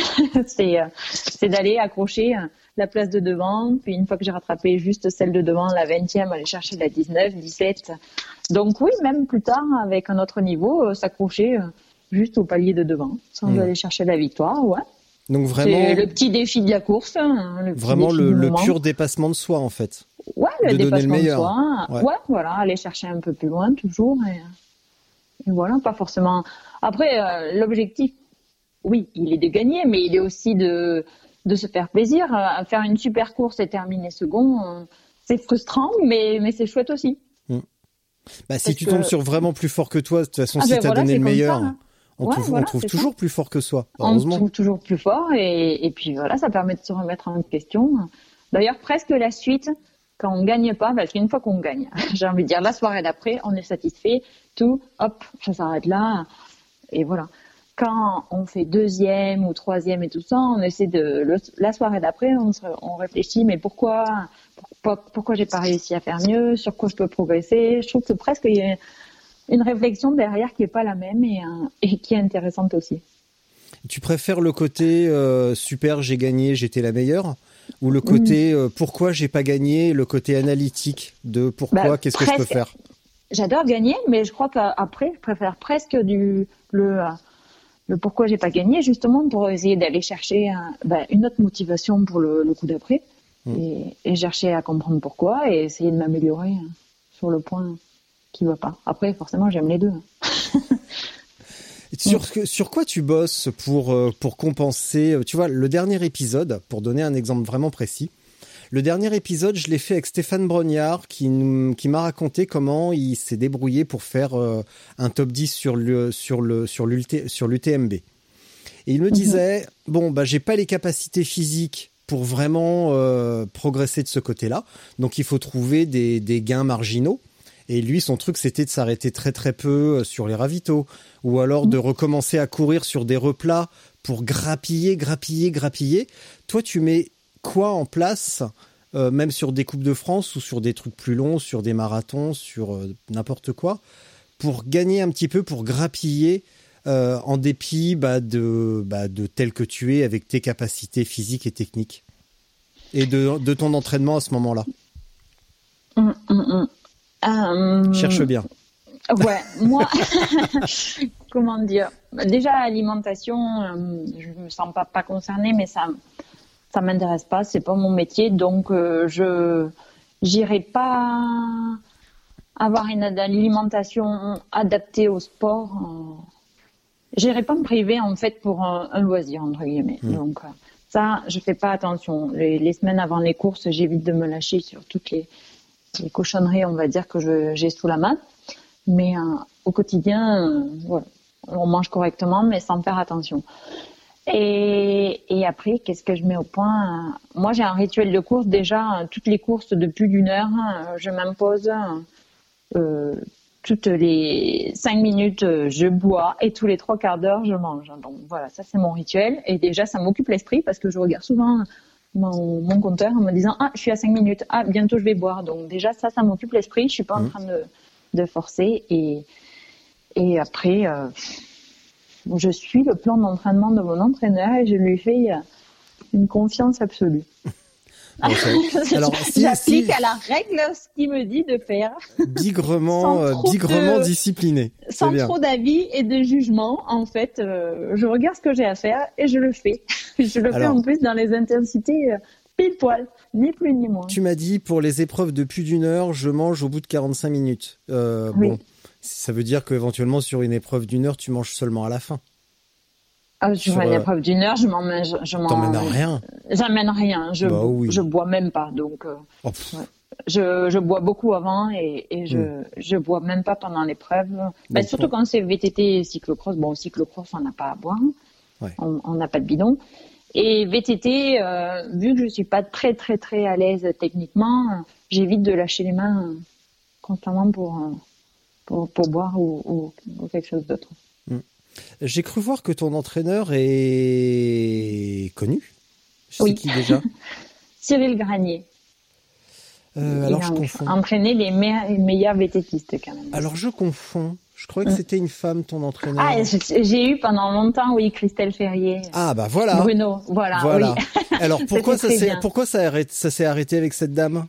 Speaker 2: c'est euh, c'est d'aller accrocher euh, la place de devant. Puis une fois que j'ai rattrapé juste celle de devant, la 20e, aller chercher la 19, 17. Donc oui, même plus tard, avec un autre niveau, euh, s'accrocher juste au palier de devant, sans
Speaker 1: Hmm.
Speaker 2: aller chercher la victoire. Ouais.
Speaker 1: Donc
Speaker 2: C'est
Speaker 1: vraiment,
Speaker 2: le petit défi de la course. hein, le
Speaker 1: vraiment le, le pur dépassement de soi en fait.
Speaker 2: Ouais, le
Speaker 1: de le
Speaker 2: dépassement
Speaker 1: meilleur.
Speaker 2: de soi.
Speaker 1: Ouais.
Speaker 2: Ouais. voilà, aller chercher un peu plus loin toujours. Et, et voilà, pas forcément. Après, l'objectif, oui, il est de gagner, mais il est aussi de, de se faire plaisir. Euh, faire une super course et terminer second, euh, c'est frustrant, mais, mais c'est chouette aussi.
Speaker 1: Bah, si
Speaker 2: Parce
Speaker 1: tu
Speaker 2: que-
Speaker 1: tombes sur vraiment plus fort que toi, de toute façon,
Speaker 2: Ah
Speaker 1: si
Speaker 2: ben
Speaker 1: t'as
Speaker 2: voilà,
Speaker 1: donné le meilleur,
Speaker 2: ça, hein.
Speaker 1: on
Speaker 2: Ouais,
Speaker 1: trouve, on
Speaker 2: voilà,
Speaker 1: trouve
Speaker 2: c'est ça.
Speaker 1: toujours plus fort que soi.
Speaker 2: On trouve toujours plus fort et, et puis voilà, ça permet de se remettre en question. D'ailleurs, presque la suite, quand on gagne pas, parce qu'une fois qu'on gagne, j'ai envie de dire la soirée d'après, on est satisfait, tout, hop, ça s'arrête là, et voilà. Quand on fait deuxième ou troisième et tout ça, on essaie de le- la soirée d'après, on, se- on réfléchit, mais pourquoi, pourquoi, pourquoi j'ai pas réussi à faire mieux, sur quoi je peux progresser? Je trouve que presque il y a une réflexion derrière qui est pas la même et, euh, et qui est intéressante aussi.
Speaker 1: Tu préfères le côté euh, super, j'ai gagné, j'étais la meilleure, ou le côté euh, pourquoi j'ai pas gagné, le côté analytique de pourquoi,
Speaker 2: Bah,
Speaker 1: qu'est-ce que je peux faire?
Speaker 2: J'adore gagner, mais je crois qu'après, je préfère presque du le, le pourquoi j'ai pas gagné, justement pour essayer d'aller chercher un- ben, une autre motivation pour le, le coup d'après
Speaker 1: Mm.
Speaker 2: et, et chercher à comprendre pourquoi et essayer de m'améliorer hein, sur le point qui va pas. Après, forcément, j'aime les deux.
Speaker 1: Sur, sur quoi tu bosses pour, euh, pour compenser euh, Tu vois, le dernier épisode, pour donner un exemple vraiment précis, le dernier épisode, je l'ai fait avec Stéphane Brognard qui, m'a raconté comment il s'est débrouillé pour faire euh, un top 10 sur le sur le sur l'UT sur l'UTMB. Et il me disait bon bah j'ai pas les capacités physiques pour vraiment euh, progresser de ce côté-là, donc il faut trouver des, des gains marginaux. Et lui, son truc, c'était de s'arrêter très très peu euh, sur les ravitaux, ou alors de recommencer à courir sur des replats pour grappiller, grappiller, grappiller. Toi, tu mets quoi en place, euh, même sur des coupes de France ou sur des trucs plus longs, sur des marathons, sur euh, n'importe quoi, pour gagner un petit peu, pour grappiller euh, en dépit bah, de, bah, de tel que tu es avec tes capacités physiques et techniques et de, de ton entraînement à ce moment-là?
Speaker 2: Hum, hum. Euh,
Speaker 1: Cherche bien.
Speaker 2: Ouais, moi, comment dire? Déjà, alimentation, je me sens pas pas concernée, mais ça, ça m'intéresse pas. C'est pas mon métier, donc euh, je j'irai pas avoir une alimentation adaptée au sport. euh, J'irai pas me priver en fait pour un, un loisir entre guillemets. Donc euh, ça, je fais pas attention. Les, les semaines avant les courses, j'évite de me lâcher sur toutes les, les cochonneries, on va dire que j'ai sous la main. Mais euh, au quotidien, voilà, on mange correctement, mais sans faire attention. Et, et après, qu'est-ce que je mets au point? Moi, j'ai un rituel de course. Déjà, toutes les courses de plus d'une heure, je m'impose euh, toutes les cinq minutes, je bois et tous les trois quarts d'heure, je mange. Donc voilà, ça c'est mon rituel. Et déjà, ça m'occupe l'esprit parce que je regarde souvent mon, mon compteur en me disant ah, je suis à cinq minutes, ah, bientôt je vais boire. Donc déjà, ça, ça m'occupe l'esprit. Je suis pas en train de, de forcer. Et, et après, euh, je suis le plan d'entraînement de mon entraîneur et je lui fais euh, une confiance absolue.
Speaker 1: Alors, si,
Speaker 2: J'applique
Speaker 1: si
Speaker 2: à la règle ce qu'il me dit de faire.
Speaker 1: bigrement, euh, bigrement
Speaker 2: de-
Speaker 1: discipliné.
Speaker 2: Sans trop d'avis et de jugement, en fait, euh, je regarde ce que j'ai à faire et je le fais. je le fais en plus dans les intensités euh, pile poil, ni plus ni moins.
Speaker 1: Tu m'as dit pour les épreuves de plus d'une heure, je mange au bout de 45 minutes. Euh,
Speaker 2: Oui.
Speaker 1: Bon, ça veut dire qu'éventuellement sur une épreuve d'une heure, tu manges seulement à la fin.
Speaker 2: Ah, sur
Speaker 1: sur,
Speaker 2: une
Speaker 1: euh,
Speaker 2: épreuve d'une heure, je m'en je, je
Speaker 1: T'emmènes rien.
Speaker 2: J'amène rien. Je,
Speaker 1: Bah oui.
Speaker 2: je bois même pas, donc euh,
Speaker 1: Oh,
Speaker 2: je, je bois beaucoup avant et, et je,
Speaker 1: Hmm.
Speaker 2: je bois même pas pendant l'épreuve. Bah,
Speaker 1: Donc,
Speaker 2: surtout quand c'est VTT et cyclocross. Bon, cyclocross, on n'a pas à boire.
Speaker 1: Ouais.
Speaker 2: On n'a pas de bidon. Et VTT, euh, vu que je suis pas très très très à l'aise techniquement, j'évite de lâcher les mains constamment pour, pour, pour boire ou, ou, ou quelque chose d'autre.
Speaker 1: J'ai cru voir que ton entraîneur est connu. C'est
Speaker 2: Oui.
Speaker 1: qui déjà
Speaker 2: Cyril Granier.
Speaker 1: Euh, Alors je confonds.
Speaker 2: entraîné les, me- les meilleurs VTTistes quand même.
Speaker 1: Alors je confonds. Je croyais que c'était une femme, ton entraîneur.
Speaker 2: Ah, j'ai eu pendant longtemps, oui, Christelle Ferrier.
Speaker 1: Ah, bah voilà.
Speaker 2: Bruno, voilà.
Speaker 1: Voilà.
Speaker 2: Oui.
Speaker 1: Alors, pourquoi s'est, ça s'est arrêté avec cette dame?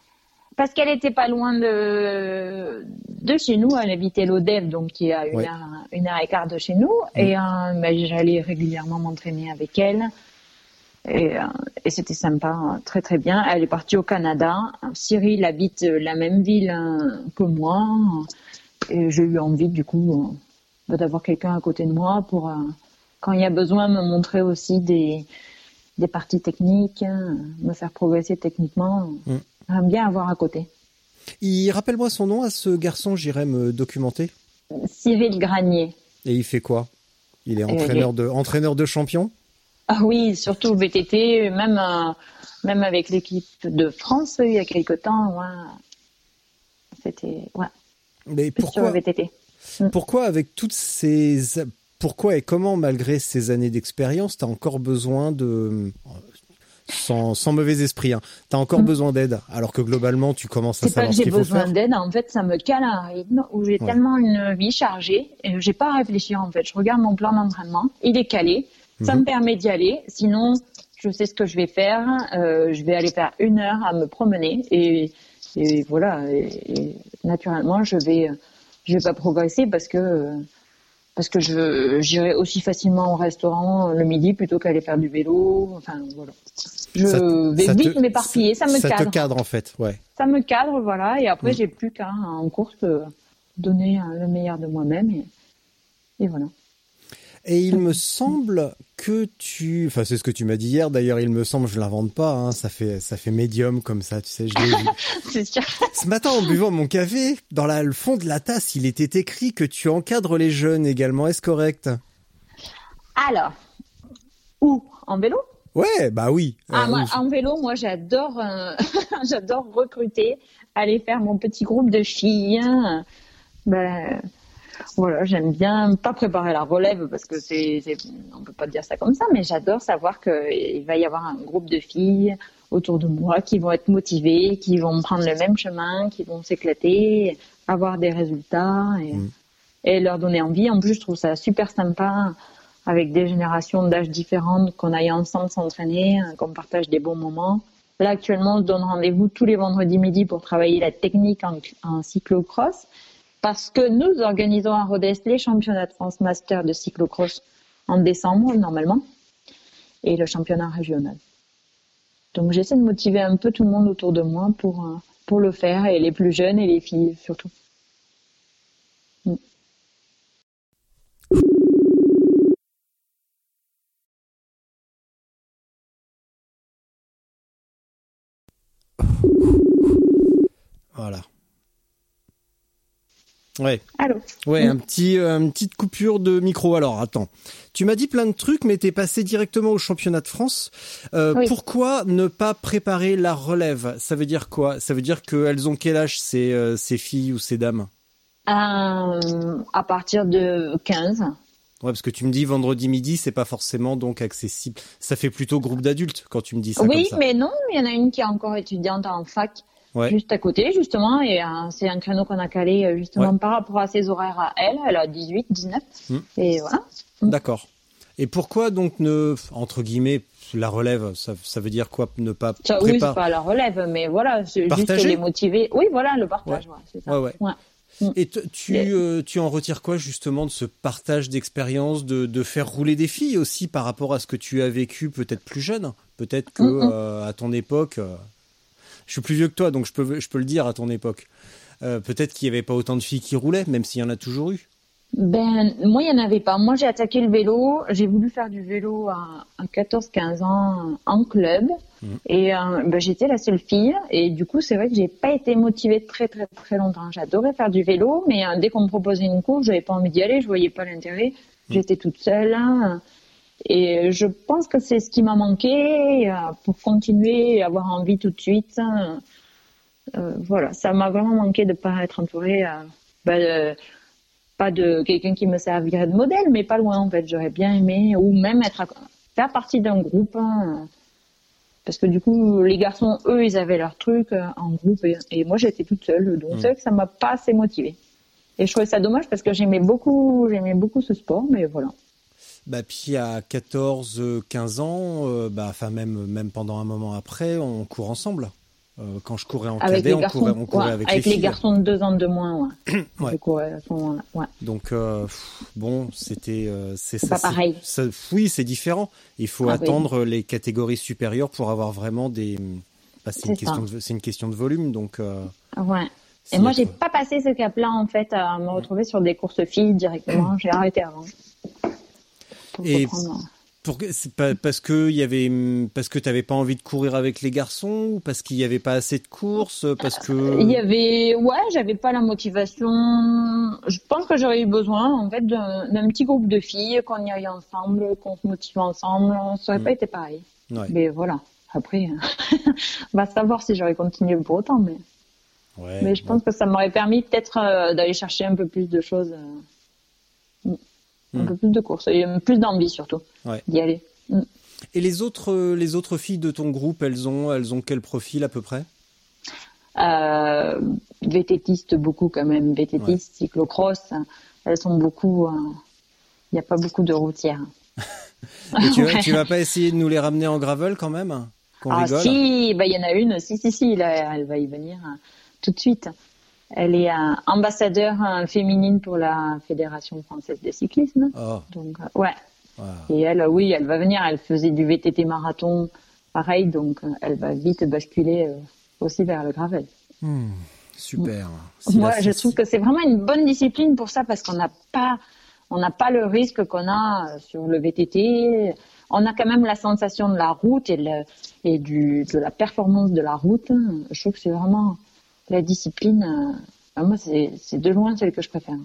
Speaker 2: Parce qu'elle était pas loin de, de chez nous, elle habitait l'Odève, donc qui est à une,
Speaker 1: Ouais.
Speaker 2: heure, une heure et quart de chez nous. Et euh, ben, j'allais régulièrement m'entraîner avec elle. Et, euh, et c'était sympa, hein, très très bien. Elle est partie au Canada. Cyril habite euh, la même ville euh, que moi. Et j'ai eu envie, du coup, euh, bah, d'avoir quelqu'un à côté de moi pour, quand il y a besoin, me montrer aussi des, des parties techniques, hein, me faire progresser techniquement.
Speaker 1: Mm.
Speaker 2: J'aime bien avoir à côté.
Speaker 1: Il rappelle-moi son nom à ce garçon, j'irai me documenter.
Speaker 2: Cyril Granier.
Speaker 1: Et il fait quoi? Il est
Speaker 2: Euh,
Speaker 1: entraîneur de, entraîneur de champion?
Speaker 2: Ah oui, surtout VTT, même, euh, même avec l'équipe de France il y a quelque temps. Ouais. C'était ouais,
Speaker 1: Mais
Speaker 2: sur
Speaker 1: pourquoi,
Speaker 2: VTT.
Speaker 1: pourquoi avec toutes ces, pourquoi et comment malgré ces années d'expérience, t'as encore besoin de, sans, sans mauvais esprit, hein, t'as encore besoin d'aide, alors que globalement tu commences à
Speaker 2: Mm. C'est pas
Speaker 1: savoir
Speaker 2: que
Speaker 1: ce
Speaker 2: j'ai
Speaker 1: qu'il faut
Speaker 2: besoin
Speaker 1: faire.
Speaker 2: d'aide, en fait, ça me cale à un rythme où j'ai
Speaker 1: Ouais.
Speaker 2: tellement une vie chargée et j'ai pas à réfléchir en fait. Je regarde mon plan d'entraînement, il est calé, ça
Speaker 1: Mhm.
Speaker 2: me permet d'y aller. Sinon, je sais ce que je vais faire. euh, je vais aller faire une heure à me promener et, et voilà. Et, et naturellement, je vais je vais pas progresser parce que parce que je j'irai aussi facilement au restaurant le midi plutôt qu'aller faire du vélo. Enfin voilà. Je
Speaker 1: Ça
Speaker 2: vais
Speaker 1: ça te-
Speaker 2: vite m'éparpiller, ça me
Speaker 1: Ça
Speaker 2: cadre
Speaker 1: te cadre en fait, ouais.
Speaker 2: ça me cadre, voilà, et après
Speaker 1: Mm.
Speaker 2: j'ai plus qu'à en course euh, donner euh, le meilleur de moi-même et, et voilà.
Speaker 1: Et il me semble que tu, enfin c'est ce que tu m'as dit hier. D'ailleurs, il me semble, je l'invente pas. Hein, ça fait, ça fait médium comme ça, tu sais. Je.
Speaker 2: C'est sûr.
Speaker 1: Ce matin, en buvant mon café, dans la, le fond de la tasse, il était écrit que tu encadres les jeunes également. Est-ce correct?
Speaker 2: Alors, où? En vélo?
Speaker 1: Ouais, bah oui.
Speaker 2: ah,
Speaker 1: Euh,
Speaker 2: moi,
Speaker 1: oui.
Speaker 2: En vélo, moi j'adore, euh, j'adore recruter, aller faire mon petit groupe de filles. hein. Ben, voilà, j'aime bien pas préparer la relève parce que c'est, on peut pas dire ça comme ça, mais j'adore savoir qu'il va y avoir un groupe de filles autour de moi qui vont être motivées, qui vont prendre le même chemin, qui vont s'éclater, avoir des résultats et,
Speaker 1: Mm.
Speaker 2: et leur donner envie. En plus, je trouve ça super sympa avec des générations d'âge différentes, qu'on aille ensemble s'entraîner, hein, qu'on partage des bons moments. Là, actuellement, on se donne rendez-vous tous les vendredis midi pour travailler la technique en, en cyclocross parce que nous organisons à Rodez les championnats de France Master de cyclocross en décembre, normalement, et le championnat régional. Donc, j'essaie de motiver un peu tout le monde autour de moi pour, euh, pour le faire, et les plus jeunes et les filles surtout.
Speaker 1: Voilà. Ouais,
Speaker 2: Allô
Speaker 1: ouais, un petit, euh, une petite coupure de micro. Alors, attends. Tu m'as dit plein de trucs, mais t'es passé directement au championnat de France. Euh,
Speaker 2: Oui.
Speaker 1: Pourquoi ne pas préparer la relève? Ça veut dire quoi? Ça veut dire qu'elles ont quel âge ces, euh, ces filles ou ces dames?
Speaker 2: À partir de 15.
Speaker 1: Ouais, parce que tu me dis vendredi midi, c'est pas forcément donc accessible. Ça fait plutôt groupe d'adultes quand tu me dis ça
Speaker 2: Oui,
Speaker 1: comme ça.
Speaker 2: mais non, il y en a une qui est encore étudiante en fac,
Speaker 1: Ouais.
Speaker 2: juste à côté, justement, et c'est un créneau qu'on a calé euh, justement
Speaker 1: Ouais.
Speaker 2: par rapport à ses horaires à elle. Elle a 18, 19,
Speaker 1: Hmm.
Speaker 2: et voilà.
Speaker 1: D'accord. Et pourquoi donc ne, entre guillemets, la relève, ça, ça veut dire quoi Ne pas
Speaker 2: Ça, oui, c'est
Speaker 1: préparer
Speaker 2: pas la relève, mais voilà, c'est juste
Speaker 1: Partager?
Speaker 2: les motiver. Oui, voilà, le partage, ouais, c'est ça.
Speaker 1: Ouais, ouais. Et tu, euh, tu en retires quoi justement de ce partage d'expérience, de, de faire rouler des filles aussi par rapport à ce que tu as vécu peut-être plus jeune? Peut-être que
Speaker 2: Mm, mm.
Speaker 1: euh, à ton époque, je suis plus vieux que toi, donc je peux, je peux le dire à ton époque. Euh, peut-être qu'il n'y avait pas autant de filles qui roulaient, même s'il y en a toujours eu.
Speaker 2: Ben, moi, il n'y en avait pas. Moi, j'ai attaqué le vélo. J'ai voulu faire du vélo à, à 14-15 ans en club.
Speaker 1: Mhm.
Speaker 2: Et euh, ben, j'étais la seule fille. Et du coup, c'est vrai que j'ai pas été motivée très, très, très longtemps. J'adorais faire du vélo, mais euh, dès qu'on me proposait une course, j'avais pas envie d'y aller. Je voyais pas l'intérêt. J'étais toute seule. hein. Et je pense que c'est ce qui m'a manqué euh, pour continuer et avoir envie tout de suite. hein. Euh, voilà, ça m'a vraiment manqué de pas être entourée. euh, ben, pas de quelqu'un qui me servirait de modèle, mais pas loin en fait. J'aurais bien aimé, ou même être à- faire partie d'un groupe, hein, parce que du coup, les garçons, eux, ils avaient leur truc en groupe, et, et moi, j'étais toute seule, donc
Speaker 1: Mm.
Speaker 2: c'est vrai que ça m'a pas assez motivée. Et je trouvais ça dommage parce que j'aimais beaucoup, j'aimais beaucoup ce sport, mais voilà.
Speaker 1: Bah puis à 14, 15 ans, euh, bah enfin même même pendant un moment après, on court ensemble. Euh, quand je courais en
Speaker 2: avec
Speaker 1: cadet, on
Speaker 2: garçons,
Speaker 1: courait, on courait
Speaker 2: ouais,
Speaker 1: avec,
Speaker 2: avec
Speaker 1: les
Speaker 2: les,
Speaker 1: filles.
Speaker 2: garçons de deux ans de moins, ouais.
Speaker 1: Ouais.
Speaker 2: Je courais à ce moment-là, ouais.
Speaker 1: Donc euh, bon, c'était euh, c'est ça.
Speaker 2: pas pareil.
Speaker 1: ça- oui, c'est différent. Il faut
Speaker 2: Ah oui.
Speaker 1: attendre les catégories supérieures pour avoir vraiment des. bah, c'est une question de c'est une question de volume, donc. euh,
Speaker 2: Ouais.
Speaker 1: s'il
Speaker 2: Et moi, j'ai pas passé ce cap-là, en fait, à me retrouver sur des courses filles directement. J'ai arrêté avant. Pour
Speaker 1: Et-
Speaker 2: reprendre.
Speaker 1: Pour pas parce que il y avait parce que t'avais pas envie de courir avec les garçons ou parce qu'il y avait pas assez de courses parce que
Speaker 2: Il y avait, ouais, j'avais pas la motivation. Je pense que j'aurais eu besoin, en fait, d'un petit groupe de filles, qu'on y aille ensemble, qu'on se motive ensemble. Ça aurait
Speaker 1: Mm.
Speaker 2: pas été pareil.
Speaker 1: Ouais.
Speaker 2: Mais voilà. Après, on va savoir si j'aurais continué pour autant, mais,
Speaker 1: Ouais,
Speaker 2: mais je pense que ça m'aurait permis peut-être euh, d'aller chercher un peu plus de choses, euh, un
Speaker 1: Mm.
Speaker 2: peu plus de courses et plus d'envie surtout
Speaker 1: Ouais.
Speaker 2: d'y aller. Mm.
Speaker 1: Et les autres euh, les autres filles de ton groupe, elles ont elles ont quel profil à peu près?
Speaker 2: Euh, vététistes beaucoup quand même, vététistes, cyclocross, elles sont beaucoup. euh, Il n'y a pas beaucoup de routières.
Speaker 1: Et tu,
Speaker 2: Ouais.
Speaker 1: tu vas pas essayer de nous les ramener en gravel quand même?
Speaker 2: Ah
Speaker 1: rigole?
Speaker 2: si, bah il y en a une, si si si, là, elle va y venir euh, tout de suite. Elle est euh, ambassadeur euh, féminine pour la Fédération française de cyclisme.
Speaker 1: Oh,
Speaker 2: Donc euh, ouais.
Speaker 1: voilà.
Speaker 2: Et elle, euh, oui, elle va venir. Elle faisait du VTT marathon, pareil, donc elle va vite basculer aussi vers le gravel.
Speaker 1: Hmm, super. Si
Speaker 2: Moi, je trouve que c'est vraiment une bonne discipline pour ça parce qu'on n'a pas, on n'a pas le risque qu'on a sur le VTT. On a quand même la sensation de la route et, le, et du, de la performance de la route. Je trouve que c'est vraiment la discipline. euh, moi, c'est, de loin celle que je préfère.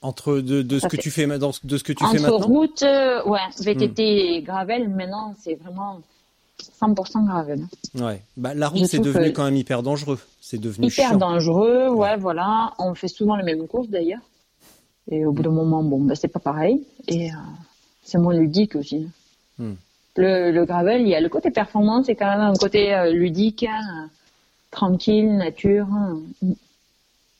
Speaker 1: entre de, de ce que
Speaker 2: fait-
Speaker 1: tu fais dans de ce que tu fais maintenant. Hmm.
Speaker 2: route, euh, ouais, VTT et gravel, maintenant, c'est vraiment 100% gravel.
Speaker 1: Ouais. Bah, la route c'est devenu quand même hyper dangereux. C'est devenu
Speaker 2: Hyper
Speaker 1: chiant.
Speaker 2: dangereux, ouais, voilà. On fait souvent les mêmes courses d'ailleurs. Et au bout d'un moment, bon, ben, c'est pas pareil. Et euh, c'est moins ludique aussi.
Speaker 1: Hmm.
Speaker 2: Le, le gravel, il y a le côté performance et quand même un côté euh, ludique, hein, tranquille, nature. hein.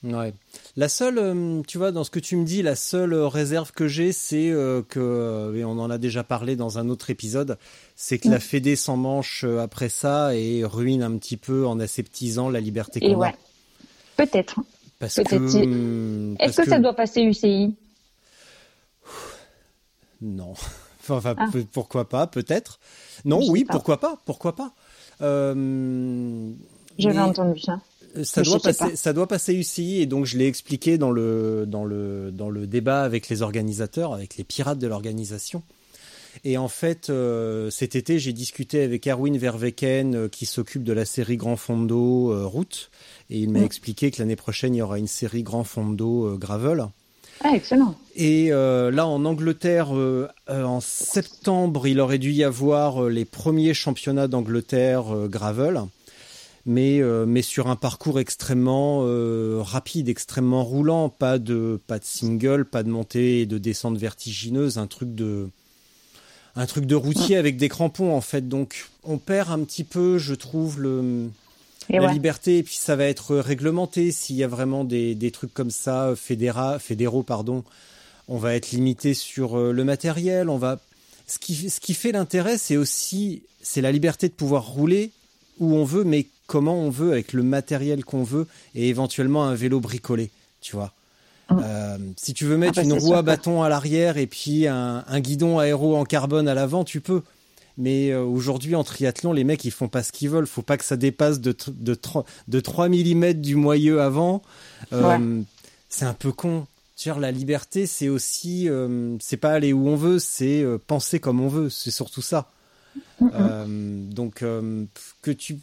Speaker 1: Ouais. La seule, euh, tu vois, dans ce que tu me dis, la seule réserve que j'ai, c'est euh, que, euh, et on en a déjà parlé dans un autre épisode, c'est que la Fédé s'en manche après ça et ruine un petit peu en aseptisant la liberté
Speaker 2: Et
Speaker 1: qu'on
Speaker 2: ouais,
Speaker 1: a.
Speaker 2: peut-être.
Speaker 1: Parce que, hum,
Speaker 2: Est-ce que, ça doit passer UCI
Speaker 1: Non. Enfin,
Speaker 2: Ah.
Speaker 1: pourquoi pas, peut-être. Non, oui,
Speaker 2: pas.
Speaker 1: pourquoi pas, pourquoi pas. Euh,
Speaker 2: J'avais entendu ça.
Speaker 1: ça doit passer,
Speaker 2: pas.
Speaker 1: ça doit passer UCI et donc je l'ai expliqué dans le dans le dans le débat avec les organisateurs, avec les pirates de l'organisation. Et en fait, euh, cet été, j'ai discuté avec Erwin Verweken euh, qui s'occupe de la série Grand Fondo euh, Route et il m'a
Speaker 2: Mm.
Speaker 1: expliqué que l'année prochaine il y aura une série Grand Fondo euh, Gravel.
Speaker 2: Ah, excellent.
Speaker 1: Et là, en Angleterre, en septembre, il aurait dû y avoir les premiers championnats d'Angleterre gravel, mais euh, mais sur un parcours extrêmement euh, rapide, extrêmement roulant, pas de pas de single, pas de montée et de descente vertigineuse, un truc de un truc de routier avec des crampons en fait. Donc, on perd un petit peu, je trouve le
Speaker 2: Et
Speaker 1: la
Speaker 2: ouais.
Speaker 1: liberté, et puis ça va être réglementé s'il y a vraiment des, des trucs comme ça, fédéra, fédéraux, pardon. On va être limité sur euh, le matériel. On va. Ce qui, ce qui fait l'intérêt, c'est aussi c'est la liberté de pouvoir rouler où on veut, mais comment on veut, avec le matériel qu'on veut, et éventuellement un vélo bricolé, tu vois.
Speaker 2: Mm.
Speaker 1: Euh, si tu veux mettre
Speaker 2: Ah bah,
Speaker 1: une roue à bâton à l'arrière et puis un, un guidon aéro en carbone à l'avant, tu peux. Mais euh, aujourd'hui, en triathlon, les mecs, ils font pas ce qu'ils veulent. Faut pas que ça dépasse de, de, de 3 mm du moyeu avant. Euh, C'est un peu con. Vois, la liberté, c'est aussi, euh, c'est pas aller où on veut, c'est euh, penser comme on veut. C'est surtout ça. Euh, donc, euh, que tu.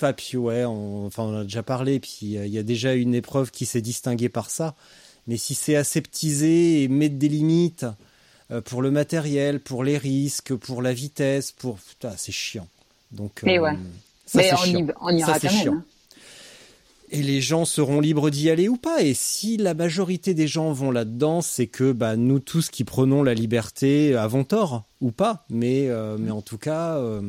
Speaker 1: Enfin, puis ouais, on, enfin, on en a déjà parlé, puis euh, il y a déjà une épreuve qui s'est distinguée par ça. Mais si c'est aseptisé et mettre des limites euh, pour le matériel, pour les risques, pour la vitesse, pour. Putain, c'est chiant. Donc,
Speaker 2: Mais ouais.
Speaker 1: ça,
Speaker 2: Mais
Speaker 1: c'est
Speaker 2: on, y,
Speaker 1: chiant.
Speaker 2: on ira
Speaker 1: Ça, c'est
Speaker 2: quand même.
Speaker 1: chiant.
Speaker 2: hein.
Speaker 1: Et les gens seront libres d'y aller ou pas. Et si la majorité des gens vont là-dedans, c'est que bah, nous tous qui prenons la liberté avons tort ou pas. Mais, euh, mais en tout cas, euh,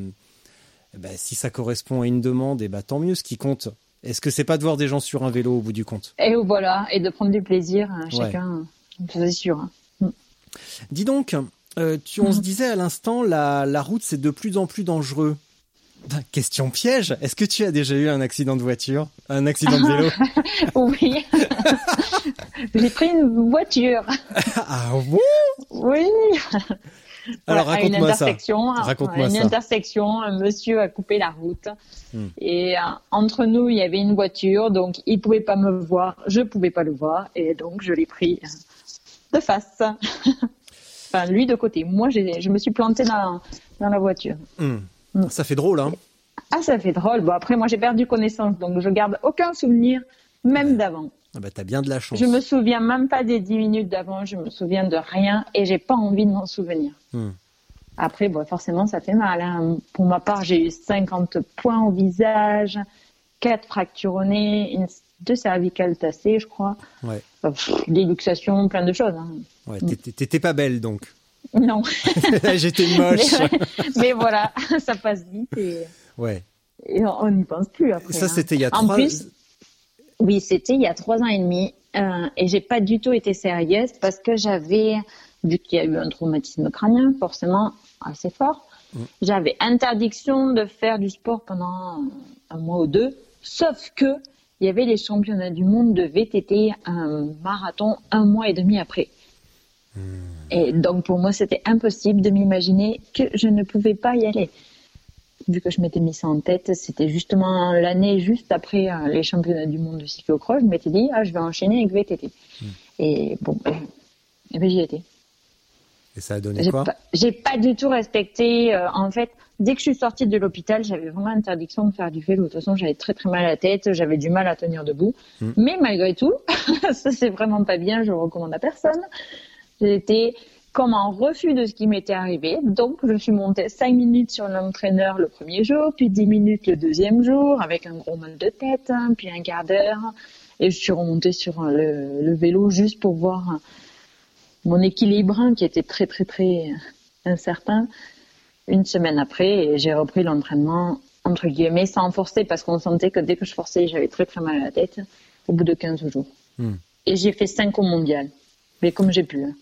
Speaker 1: bah, si ça correspond à une demande, et bah, tant mieux. Ce qui compte, Est-ce que c'est pas de voir des gens sur un vélo au bout du compte?
Speaker 2: Et voilà, et de prendre du plaisir, hein, chacun, c'est sûr. hein.
Speaker 1: Dis donc, euh, tu, on se disait à l'instant, la, la route c'est de plus en plus dangereux. Ben, Question piège, est-ce que tu as déjà eu un accident de voiture? Un accident de vélo?
Speaker 2: Oui. J'ai pris une voiture.
Speaker 1: Ah bon?
Speaker 2: Oui.
Speaker 1: Alors
Speaker 2: Ouais, à une
Speaker 1: raconte-moi ça.
Speaker 2: intersection,
Speaker 1: Raconte-moi
Speaker 2: à une
Speaker 1: ça.
Speaker 2: intersection, un monsieur a coupé la route.
Speaker 1: Hmm.
Speaker 2: Et euh, entre nous, il y avait une voiture, donc il pouvait pas me voir, je pouvais pas le voir, et donc je l'ai pris euh, de face. enfin, lui de côté. Moi, je me suis plantée dans, dans la voiture.
Speaker 1: Hmm.
Speaker 2: Mm.
Speaker 1: Ça fait drôle, hein
Speaker 2: Ah, ça fait drôle. Bon, après, moi, j'ai perdu connaissance, donc je garde aucun souvenir, même d'avant.
Speaker 1: Ah bah, T'as bien de la chance.
Speaker 2: Je me souviens même pas des dix minutes d'avant, je me souviens de rien, et j'ai pas envie de m'en souvenir.
Speaker 1: Hmm.
Speaker 2: Après, bon, forcément, ça fait mal. hein. Pour ma part, j'ai eu 50 points au visage, 4 fractures au nez, une, deux cervicales tassées, je crois.
Speaker 1: Ouais.
Speaker 2: Enfin, pff, des luxations, plein de choses. hein.
Speaker 1: Ouais, t'étais- pas belle donc.
Speaker 2: Non.
Speaker 1: J'étais moche.
Speaker 2: mais, mais voilà, ça passe vite et,
Speaker 1: Ouais.
Speaker 2: et on n'y pense plus après.
Speaker 1: Ça
Speaker 2: hein.
Speaker 1: c'était il y a
Speaker 2: En
Speaker 1: trois.
Speaker 2: plus, oui, c'était il y a trois ans et demi. euh, et j'ai pas du tout été sérieuse parce que j'avais, vu qu'il y a eu un traumatisme crânien, forcément assez fort,
Speaker 1: Mm.
Speaker 2: j'avais interdiction de faire du sport pendant un mois ou deux. Sauf que il y avait les championnats du monde de VTT, un marathon un mois et demi après.
Speaker 1: Mm.
Speaker 2: Et donc pour moi, c'était impossible de m'imaginer que je ne pouvais pas y aller vu que je m'étais mis ça en tête, c'était justement l'année juste après euh, les championnats du monde de cyclocross, je m'étais dit, ah, je vais enchaîner avec VTT. Et bon, ben, eh ben, j'y étais.
Speaker 1: Et ça a donné quoi
Speaker 2: j'ai pas du tout respecté, euh, en fait, dès que je suis sortie de l'hôpital, j'avais vraiment interdiction de faire du vélo. De toute façon, j'avais très très mal à la tête, j'avais du mal à tenir debout.
Speaker 1: Mm.
Speaker 2: Mais malgré tout, ça c'est vraiment pas bien, je le recommande à personne. J'étais comme en refus de ce qui m'était arrivé. Donc, je suis montée 5 minutes sur l'entraîneur le premier jour, puis 10 minutes le deuxième jour, avec un gros mal de tête, hein, puis un quart d'heure. Et je suis remontée sur euh, le, le vélo juste pour voir euh, mon équilibre, hein, qui était très, très, très incertain. Une semaine après, j'ai repris l'entraînement, entre guillemets, sans forcer, parce qu'on sentait que dès que je forçais, j'avais très, très mal à la tête, au bout de 15 jours.
Speaker 1: Hmm.
Speaker 2: Et j'ai fait 5 au mondial. Mais comme j'ai pu. hein.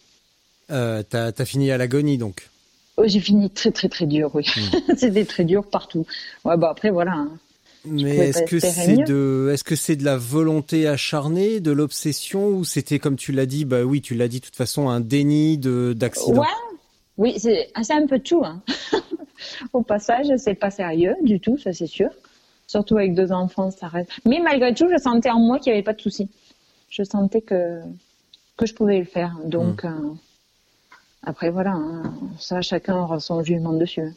Speaker 1: Euh, T'as t'as fini à l'agonie donc.
Speaker 2: Oh, j'ai fini très très très dur, oui. C'était très dur partout. Ouais, bah après voilà. hein.
Speaker 1: Mais est-ce que c'est
Speaker 2: mieux.
Speaker 1: de, est-ce que c'est de la volonté acharnée, de l'obsession, ou c'était comme tu l'as dit, bah oui, tu l'as dit de toute façon, un déni de d'accident?
Speaker 2: Ouais. Oui, c'est ah, c'est un peu de tout. Hein. Au passage, c'est pas sérieux du tout, ça c'est sûr. Surtout avec deux enfants, ça reste. Mais malgré tout, je sentais en moi qu'il n'y avait pas de souci. Je sentais que que je pouvais le faire. Donc
Speaker 1: Mm.
Speaker 2: euh, après voilà, hein, ça chacun aura son jugement dessus.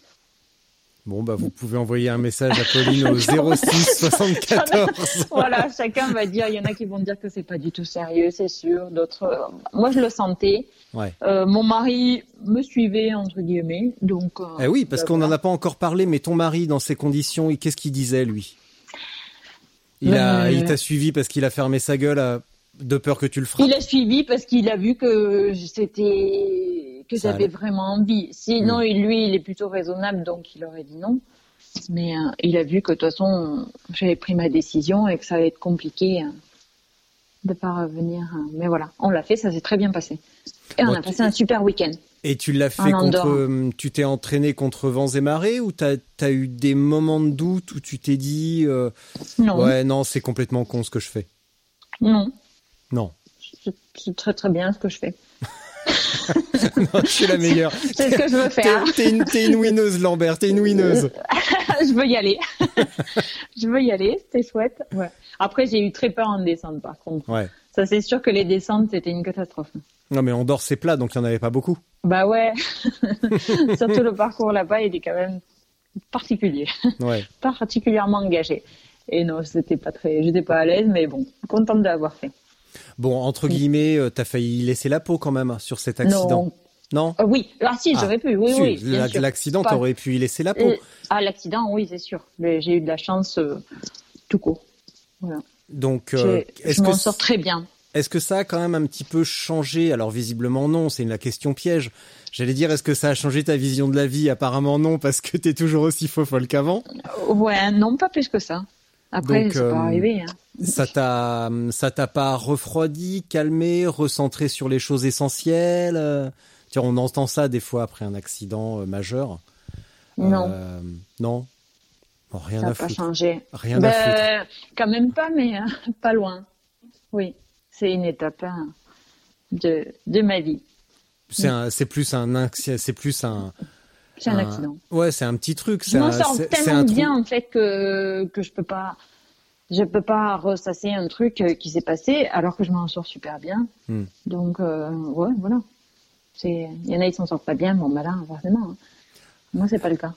Speaker 1: Bon bah vous pouvez envoyer un message à Pauline au 06 74.
Speaker 2: voilà, chacun va dire. Il y en a qui vont dire que c'est pas du tout sérieux, c'est sûr. D'autres, euh, moi je le sentais.
Speaker 1: Ouais.
Speaker 2: Euh, mon mari me suivait entre guillemets, donc. euh,
Speaker 1: Eh oui, parce
Speaker 2: bah,
Speaker 1: qu'on n'en
Speaker 2: voilà.
Speaker 1: a pas encore parlé, mais ton mari, dans ces conditions, qu'est-ce qu'il disait, lui? Il a,
Speaker 2: Euh,
Speaker 1: il t'a suivi parce qu'il a fermé sa gueule à- de peur que tu le frappes?
Speaker 2: Il a suivi parce qu'il a vu que c'était que j'avais vraiment envie. Sinon, lui, il est plutôt raisonnable, donc il aurait dit non. Mais euh, il a vu que de toute façon, j'avais pris ma décision et que ça allait être compliqué euh, de pas revenir. euh. Mais voilà, on l'a fait, ça s'est très bien passé. Et on a passé un super week-end.
Speaker 1: Et tu l'as fait contre, euh, tu t'es entraîné contre vents et marées ou t'as as eu des moments de doute où tu t'es dit, euh,
Speaker 2: Non,
Speaker 1: ouais non c'est complètement con ce que je fais?
Speaker 2: non,
Speaker 1: Non,
Speaker 2: c'est très très bien ce que je fais.
Speaker 1: je suis la meilleure.
Speaker 2: C'est ce que je veux faire.
Speaker 1: t'es une, une winneuse Lambert, t'es une winneuse.
Speaker 2: je veux y aller. je veux y aller, c'était chouette. Ouais. Après, j'ai eu très peur en descente, par contre.
Speaker 1: Ouais.
Speaker 2: Ça, c'est sûr que les descentes, c'était une catastrophe.
Speaker 1: Non mais Andorre c'est plat donc il y en avait pas beaucoup.
Speaker 2: Bah ouais. Surtout le parcours là-bas, il est quand même particulier,
Speaker 1: Ouais.
Speaker 2: particulièrement engagé. Et non, c'était pas très, j'étais pas à l'aise, mais bon, contente de l'avoir fait.
Speaker 1: Bon entre guillemets, euh, t'as failli laisser la peau quand même sur cet accident.
Speaker 2: Non?
Speaker 1: Non.
Speaker 2: Euh, oui, ah si,
Speaker 1: Ah,
Speaker 2: j'aurais pu, oui, oui.
Speaker 1: L'accident,
Speaker 2: Pas-
Speaker 1: t'aurais pu y laisser la peau.
Speaker 2: Euh, ah, l'accident, oui, c'est sûr. Mais j'ai eu de la chance euh, tout court. Voilà.
Speaker 1: Donc, euh,
Speaker 2: je m'en sors très bien.
Speaker 1: est-ce que ça a quand même un petit peu changé? Alors visiblement non, c'est la question piège. J'allais dire, est-ce que ça a changé ta vision de la vie? Apparemment non, parce que t'es toujours aussi faux folle qu'avant.
Speaker 2: Ouais, non, pas plus que ça. Après,
Speaker 1: Donc, euh.
Speaker 2: Hein.
Speaker 1: Ça t'a, ça t'a pas refroidi, calmé, recentré sur les choses essentielles. euh Tiens, on entend ça des fois après un accident euh, majeur.
Speaker 2: Non,
Speaker 1: Euh, non. Bon, rien
Speaker 2: ça
Speaker 1: à
Speaker 2: n'a pas
Speaker 1: foutre.
Speaker 2: changé.
Speaker 1: Rien à
Speaker 2: Ben,
Speaker 1: foutre.
Speaker 2: Quand même pas, mais euh, pas loin. Oui, c'est une étape hein, de, de ma vie.
Speaker 1: C'est c'est plus un, c'est plus un.
Speaker 2: C'est un accident.
Speaker 1: Ouais, c'est un petit truc.
Speaker 2: Je m'en sors tellement bien en fait que que je peux pas je peux pas ressasser un truc euh, qui s'est passé alors que je m'en sors super bien.
Speaker 1: Hmm.
Speaker 2: Donc euh, ouais, voilà. C'est il y en a qui s'en sortent pas bien, bon bah là forcément. hein. Moi c'est pas le cas.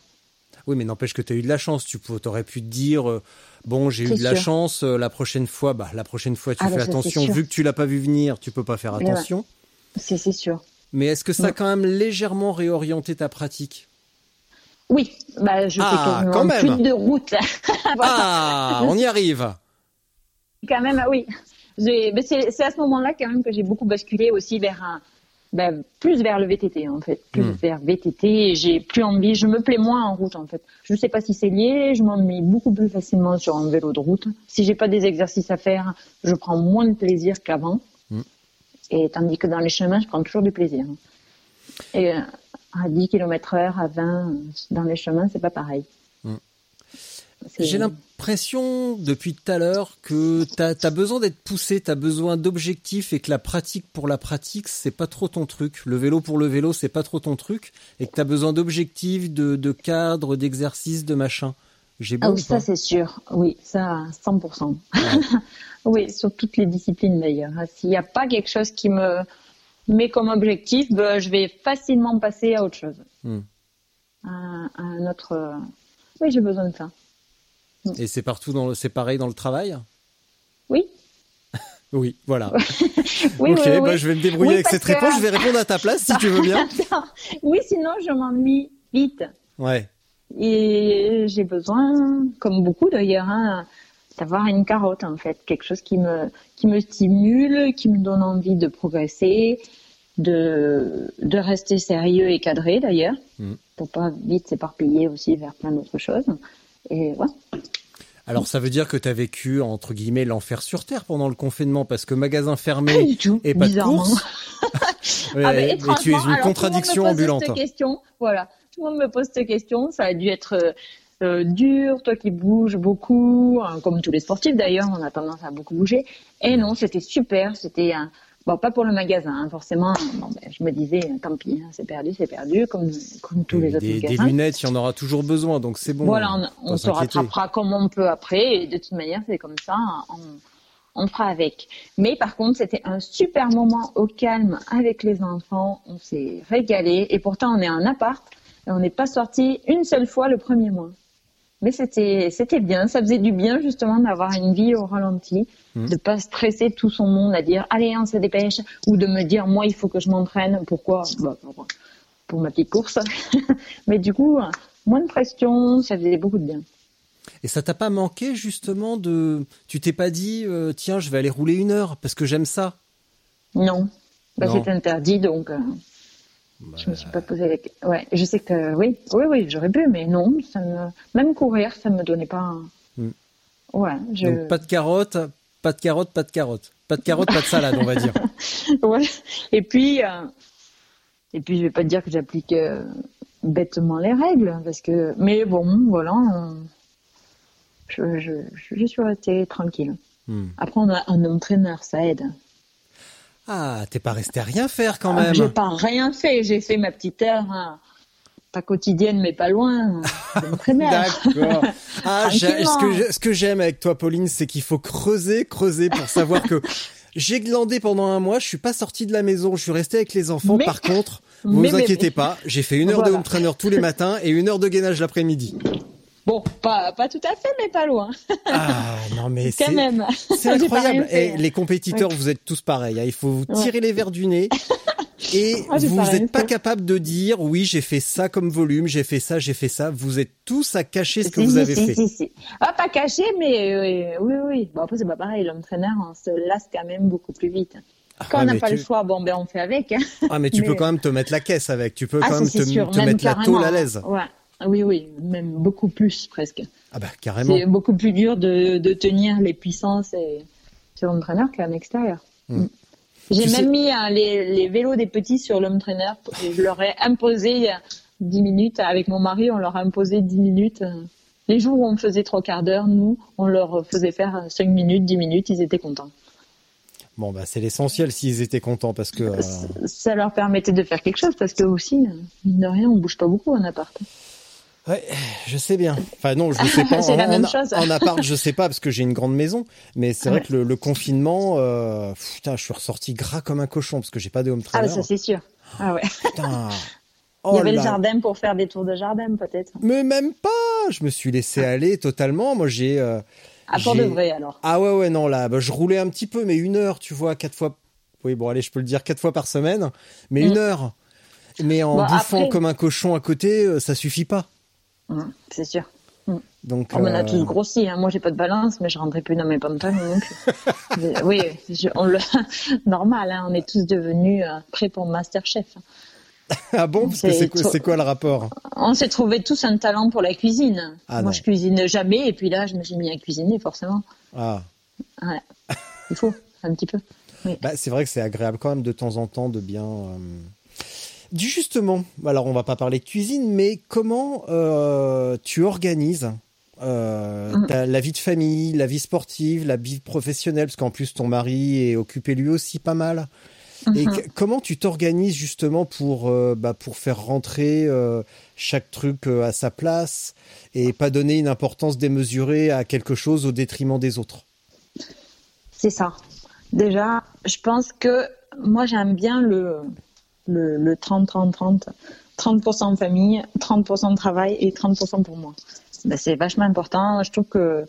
Speaker 1: Oui, mais n'empêche que tu as eu de la chance. Tu aurais pu te dire, euh, bon, j'ai eu de la chance. euh, la prochaine fois, bah, la prochaine fois, tu
Speaker 2: Ah,
Speaker 1: fais
Speaker 2: bah, c'est
Speaker 1: attention. Vu que tu l'as pas vu venir, tu peux pas faire
Speaker 2: Mais ouais.
Speaker 1: attention.
Speaker 2: C'est c'est sûr.
Speaker 1: Mais est-ce que ça a
Speaker 2: Ouais.
Speaker 1: quand même légèrement réorienté ta pratique?
Speaker 2: Oui, bah je
Speaker 1: Ah,
Speaker 2: fais
Speaker 1: quand même.
Speaker 2: plus de route. Voilà.
Speaker 1: Ah, on y arrive.
Speaker 2: quand même, ah oui. Ben, c'est à ce moment-là quand même que j'ai beaucoup basculé aussi vers un, ben, plus vers le VTT en fait, plus
Speaker 1: Hmm.
Speaker 2: vers VTT. J'ai plus envie, je me plais moins en route en fait. Je sais pas si c'est lié, je m'ennuie beaucoup plus facilement sur un vélo de route. Si j'ai pas des exercices à faire, je prends moins de plaisir qu'avant.
Speaker 1: Hmm.
Speaker 2: Et tandis que dans les chemins, je prends toujours du plaisir. Et euh, à 10 km heure, à 20, euh, dans les chemins, c'est pas pareil. C'est-
Speaker 1: J'ai l'impression depuis tout à l'heure que t'as as besoin d'être poussé, t'as besoin d'objectifs et que la pratique pour la pratique c'est pas trop ton truc. Le vélo pour le vélo c'est pas trop ton truc et que t'as besoin d'objectifs, de, de cadres, d'exercices, de machin. J'ai
Speaker 2: Ah oui, ça c'est sûr. Oui, ça 100%. oui, sur toutes les disciplines d'ailleurs. S'il n'y a pas quelque chose qui me met comme objectif, ben, je vais facilement passer à autre chose.
Speaker 1: Hmm.
Speaker 2: À, à un autre. euh, Oui, j'ai besoin de ça.
Speaker 1: Et c'est partout dans le, c'est pareil dans le travail?
Speaker 2: Oui.
Speaker 1: Oui, voilà.
Speaker 2: Oui,
Speaker 1: ok,
Speaker 2: oui, oui.
Speaker 1: bah, je vais me débrouiller
Speaker 2: Oui,
Speaker 1: avec cette réponse. Je vais répondre à ta place si tu veux bien.
Speaker 2: Oui, sinon je m'ennuie vite.
Speaker 1: Ouais.
Speaker 2: Et j'ai besoin, comme beaucoup d'ailleurs, hein, d'avoir une carotte en fait, quelque chose qui me qui me stimule, qui me donne envie de progresser, de de rester sérieux et cadré d'ailleurs,
Speaker 1: Mm.
Speaker 2: pour pas vite s'éparpiller aussi vers plein d'autres choses. Et voilà.
Speaker 1: Alors ça veut dire que t'as vécu entre guillemets l'enfer sur terre pendant le confinement parce que magasin
Speaker 2: Pas
Speaker 1: fermé
Speaker 2: du tout,
Speaker 1: et pas de
Speaker 2: bizarrement.
Speaker 1: course. Ouais,
Speaker 2: Ah,
Speaker 1: et tu es une
Speaker 2: alors,
Speaker 1: contradiction
Speaker 2: tout le monde me pose
Speaker 1: ambulante.
Speaker 2: Cette question, voilà, tout le monde me pose cette question. Ça a dû être euh, dur, toi qui bouges beaucoup, hein, comme tous les sportifs d'ailleurs, on a tendance à beaucoup bouger. Et non, c'était super. C'était un bon, pas pour le magasin, hein, forcément. Bon, ben, je me disais, tant pis, hein, c'est perdu, c'est perdu, comme comme tous les autres
Speaker 1: Des, des
Speaker 2: magasins.
Speaker 1: lunettes, il y en aura toujours besoin, donc c'est bon.
Speaker 2: Voilà, on, on se rattrapera comme on peut après. Et de toute manière, c'est comme ça. On, on fera avec. Mais par contre, c'était un super moment au calme avec les enfants. On s'est régalé. Et pourtant, on est en appart. Et on n'est pas sorti une seule fois le premier mois. Mais c'était, c'était bien. Ça faisait du bien, justement, d'avoir une vie au ralenti.
Speaker 1: Mhm.
Speaker 2: De pas stresser tout son monde à dire, allez, on se dépêche. Ou de me dire, moi, il faut que je m'entraîne. Pourquoi? Bah, pour, pour ma petite course. Mais du coup, moins de pression. Ça faisait beaucoup de bien.
Speaker 1: Et ça t'a pas manqué justement de... Tu t'es pas dit, euh, tiens, je vais aller rouler une heure parce que j'aime ça?
Speaker 2: Non, bah, c'est interdit, donc euh, je me suis pas posé la question. Ouais, je sais que oui, oui, oui, j'aurais pu, mais non, ça me... même courir, ça me donnait pas. un-
Speaker 1: Hmm.
Speaker 2: Ouais, je.
Speaker 1: Donc pas de carottes, pas de carottes, pas de carottes. Pas de carottes, pas de salade, on va dire.
Speaker 2: Ouais. Et puis, euh, et puis, je vais pas te dire que j'applique euh, bêtement les règles, parce que. Mais bon, voilà, on- je, je, je suis restée tranquille.
Speaker 1: Hmm.
Speaker 2: Après, on a un entraîneur, ça aide.
Speaker 1: Ah, t'es pas resté à rien faire quand
Speaker 2: Ah,
Speaker 1: même.
Speaker 2: J'ai pas rien fait, j'ai fait ma petite heure, hein. pas quotidienne, mais pas loin.
Speaker 1: D'accord. Ah, ce que j'aime avec toi, Pauline, c'est qu'il faut creuser, creuser pour savoir que j'ai glandé pendant un mois, je suis pas sorti de la maison, je suis resté avec les enfants.
Speaker 2: Mais-
Speaker 1: Par contre, vous
Speaker 2: Mais,
Speaker 1: vous inquiétez
Speaker 2: mais.
Speaker 1: pas, j'ai fait une heure de home trainer tous les matins et une heure de gainage l'après-midi.
Speaker 2: Bon, pas, pas tout à fait, mais pas loin.
Speaker 1: Ah, non mais
Speaker 2: Quand
Speaker 1: c'est
Speaker 2: même.
Speaker 1: c'est incroyable. Et les compétiteurs, vous êtes tous pareils. hein. Il faut vous tirer les verres du nez. Et
Speaker 2: Ah,
Speaker 1: vous n'êtes pas capable de dire oui j'ai fait ça comme volume, j'ai fait ça, j'ai fait ça. Vous êtes tous à cacher ce que
Speaker 2: Si,
Speaker 1: vous avez
Speaker 2: si,
Speaker 1: fait.
Speaker 2: si. Ah, pas caché, mais euh, oui, oui. Bon, après, c'est pas pareil. L'entraîneur, on se lasse quand même beaucoup plus vite. Quand
Speaker 1: ouais,
Speaker 2: on n'a pas
Speaker 1: tu-
Speaker 2: le choix, bon, ben, on fait avec. hein.
Speaker 1: Ah mais tu
Speaker 2: Mais-
Speaker 1: peux quand même te mettre la caisse avec. Tu peux
Speaker 2: Ah,
Speaker 1: quand même te, mettre la tôle à l'aise.
Speaker 2: Ouais. Ah Oui, oui. Même beaucoup plus, presque.
Speaker 1: Ah bah carrément.
Speaker 2: C'est beaucoup plus dur de, de tenir les puissances et, sur l'home trainer qu'en extérieur.
Speaker 1: Mm.
Speaker 2: Mm. J'ai
Speaker 1: Tu sais-
Speaker 2: même mis hein, les, les vélos des petits sur l'home trainer. Je leur ai imposé euh, 10 minutes. Avec mon mari, on leur a imposé 10 minutes. euh. Les jours où on faisait trois quarts d'heure, nous, on leur faisait faire 5 minutes, 10 minutes. Ils étaient contents.
Speaker 1: Bon bah c'est l'essentiel s'ils étaient contents parce que euh,
Speaker 2: Ça leur permettait de faire quelque chose parce que aussi, euh, mine de rien, on bouge pas beaucoup en appart.
Speaker 1: Ouais, je sais bien. Enfin non, je sais pas.
Speaker 2: C'est la
Speaker 1: en,
Speaker 2: même chose.
Speaker 1: en appart, je sais pas parce que j'ai une grande maison, mais c'est vrai que le, le confinement, euh, putain, je suis ressorti gras comme un cochon parce que j'ai pas de home
Speaker 2: Ah,
Speaker 1: trainer.
Speaker 2: bah, ça c'est sûr. Ah ouais.
Speaker 1: Putain.
Speaker 2: Il
Speaker 1: Oh
Speaker 2: y avait le jardin pour faire des tours de jardin, peut-être.
Speaker 1: Mais même pas. Je me suis laissé aller totalement. Moi j'ai. euh,
Speaker 2: À port de vrai, alors.
Speaker 1: Ah ouais ouais non là, bah, je roulais un petit peu, mais une heure, tu vois, quatre fois. Oui bon allez, je peux le dire quatre fois par semaine, mais
Speaker 2: Mm.
Speaker 1: une heure. Mais en
Speaker 2: Bon,
Speaker 1: bouffant
Speaker 2: après-
Speaker 1: comme un cochon à côté, euh, ça suffit pas.
Speaker 2: Hum, c'est sûr.
Speaker 1: Donc.
Speaker 2: On en a
Speaker 1: euh,
Speaker 2: tous grossi. Hein. Moi, j'ai pas de balance, mais je rentrais plus dans mes pantalons. Mais oui, je- on le... normal. Hein. On est tous devenus euh, prêts pour Masterchef.
Speaker 1: Ah bon? Parce que
Speaker 2: C'est
Speaker 1: quoi, le rapport?
Speaker 2: On s'est trouvé tous un talent pour la cuisine.
Speaker 1: Ah
Speaker 2: Moi,
Speaker 1: non.
Speaker 2: je cuisine jamais, et puis là, je me suis mis à cuisiner, forcément.
Speaker 1: Ah.
Speaker 2: Il faut, un petit peu.
Speaker 1: Bah, c'est vrai que c'est agréable quand même de temps en temps de bien. euh, justement, alors on va pas parler de cuisine, mais comment euh, tu organises euh,
Speaker 2: Mm.
Speaker 1: la vie de famille, la vie sportive, la vie professionnelle, parce qu'en plus ton mari est occupé lui aussi pas mal. Et
Speaker 2: Mhm.
Speaker 1: que- comment tu t'organises justement pour euh, bah, pour faire rentrer euh, chaque truc euh, à sa place et pas donner une importance démesurée à quelque chose au détriment des autres?
Speaker 2: C'est ça. Déjà, je pense que moi, j'aime bien le, le, le 30-30-30. 30% famille, 30% de travail et 30% pour moi. Ben, c'est vachement important. Je trouve que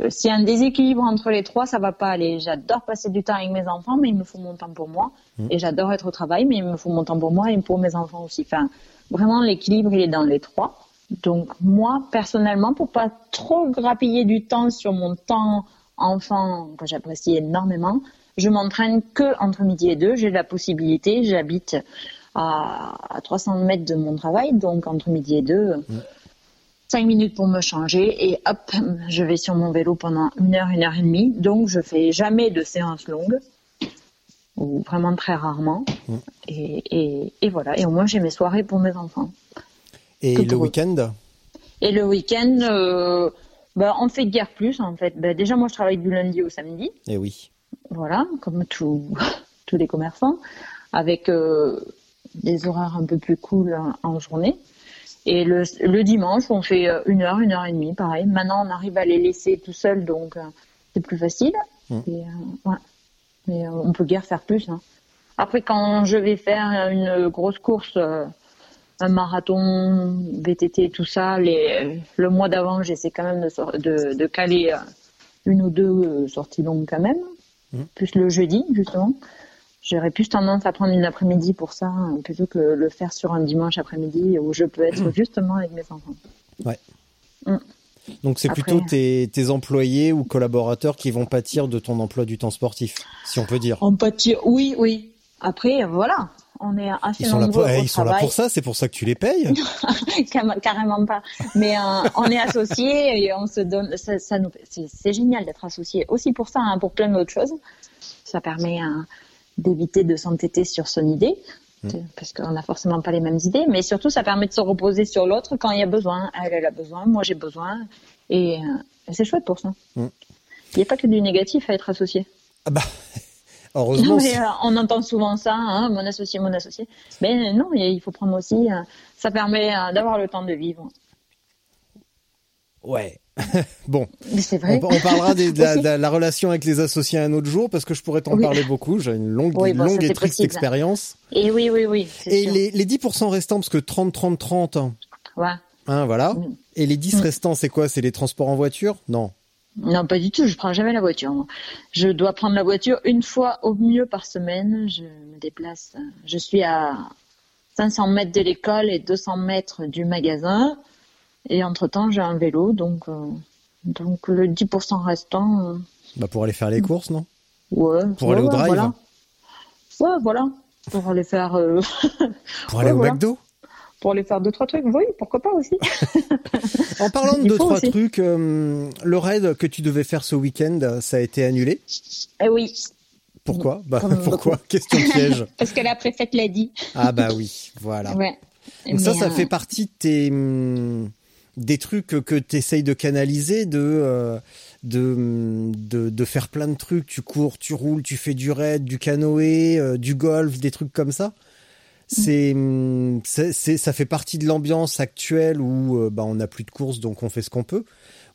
Speaker 2: euh, s'il y a un déséquilibre entre les trois, ça va pas aller. J'adore passer du temps avec mes enfants, mais il me faut mon temps pour moi. Et j'adore être au travail, mais il me faut mon temps pour moi et pour mes enfants aussi. Enfin, vraiment, l'équilibre, il est dans les trois. Donc, moi, personnellement, pour pas trop grappiller du temps sur mon temps enfant, que j'apprécie énormément, je m'entraîne que entre midi et deux. J'ai la possibilité, j'habite à, à 300 mètres de mon travail, donc entre midi et deux, cinq minutes pour me changer et hop, je vais sur mon vélo pendant une heure, une heure et demie. Donc, je fais jamais de séances longues ou vraiment très rarement. Et, et, et voilà. Et au moins, j'ai mes soirées pour mes enfants.
Speaker 1: Et le week-end?
Speaker 2: Et le week-end, euh, bah, on fait guère plus en fait. Bah, déjà, moi, je travaille du lundi au samedi.
Speaker 1: Eh oui.
Speaker 2: Voilà, comme tout- tous les commerçants, avec euh, des horaires un peu plus cool en, journée. Et le, le dimanche, on fait euh, une heure, une heure et demie, pareil. Maintenant, on arrive à les laisser tout seuls, donc euh, c'est plus facile.
Speaker 1: Mm.
Speaker 2: Et, euh, ouais. Mais euh, on peut guère faire plus. hein. Après, quand je vais faire une grosse course, euh, un marathon, VTT, tout ça, les, le mois d'avant, j'essaie quand même de, de, de caler une ou deux sorties longues quand même plus le jeudi justement. J'aurais plus tendance à prendre une après-midi pour ça hein, plutôt que le faire sur un dimanche après-midi où je peux être justement avec mes enfants.
Speaker 1: Donc c'est plutôt tes, tes employés ou collaborateurs qui vont pâtir de ton emploi du temps sportif, si on peut dire.
Speaker 2: En pâtir, oui, oui. Après, voilà, on est assez
Speaker 1: Ils sont là pour, eh, ils sont là pour ça, c'est pour ça que tu les payes.
Speaker 2: Carrément- pas. Mais euh, on est associés et on se donne. Ça, ça nous, c'est, génial d'être associés aussi pour ça, hein, pour plein d'autres choses. Ça permet euh, d'éviter de s'entêter sur son idée. Parce qu'on n'a forcément pas les mêmes idées, mais surtout ça permet de se reposer sur l'autre quand il y a besoin. Elle, elle a besoin, moi j'ai besoin, et, euh, c'est chouette pour ça.
Speaker 1: Mm.
Speaker 2: Il n'y a pas que du négatif à être associé.
Speaker 1: Ah bah, heureusement.
Speaker 2: Mais, euh, on entend souvent ça, hein, mon associé, mon associé. Mais non, il faut prendre aussi. euh, ça permet euh, d'avoir le temps de vivre.
Speaker 1: Ouais. bon,
Speaker 2: Mais c'est
Speaker 1: on,
Speaker 2: vrai.
Speaker 1: on parlera des- de, la,
Speaker 2: Aussi.
Speaker 1: de la relation avec les associés un autre jour parce que je pourrais t'en
Speaker 2: Oui.
Speaker 1: parler beaucoup. J'ai une longue,
Speaker 2: Oui, bon, ça,
Speaker 1: longue et triste
Speaker 2: possible.
Speaker 1: expérience.
Speaker 2: Et oui, oui, oui.
Speaker 1: Et les, les 10% restants, parce que 30, 30, 30, hein,
Speaker 2: Ouais.
Speaker 1: hein, voilà.
Speaker 2: Mm.
Speaker 1: Et les 10 restants, c'est quoi? C'est les transports en voiture? Non.
Speaker 2: Non, pas du tout. Je prends jamais la voiture. moi. Je dois prendre la voiture une fois au mieux par semaine. Je me déplace. Je suis à 500 mètres de l'école et 200 mètres du magasin. Et entre temps, j'ai un vélo, donc euh, donc le 10% restant. euh,
Speaker 1: Bah pour aller faire les courses, non?
Speaker 2: Ouais.
Speaker 1: Pour
Speaker 2: ouais,
Speaker 1: aller au drive
Speaker 2: Voilà. Ouais, voilà. Pour aller faire. euh,
Speaker 1: Pour aller
Speaker 2: Ouais,
Speaker 1: au
Speaker 2: voilà.
Speaker 1: McDo?
Speaker 2: Pour aller faire deux trois trucs. Oui, pourquoi pas aussi.
Speaker 1: en parlant de deux trois
Speaker 2: aussi.
Speaker 1: trucs, euh, le raid que tu devais faire ce week-end, ça a été annulé?
Speaker 2: Eh oui,
Speaker 1: Pourquoi? Bah
Speaker 2: Comme
Speaker 1: pourquoi?
Speaker 2: beaucoup.
Speaker 1: Question piège.
Speaker 2: parce que la préfète l'a dit.
Speaker 1: ah bah oui, voilà.
Speaker 2: Ouais.
Speaker 1: Donc ça,
Speaker 2: Mais,
Speaker 1: ça
Speaker 2: euh,
Speaker 1: fait partie de tes hum, des trucs que tu essayes de canaliser, de, euh, de, hum, de de faire plein de trucs. Tu cours, tu roules, tu fais du raid, du canoë, euh, du golf, des trucs comme ça? C'est hum, c'est c'est- ça fait partie de l'ambiance actuelle où euh, bah on n'a plus de courses donc on fait ce qu'on peut.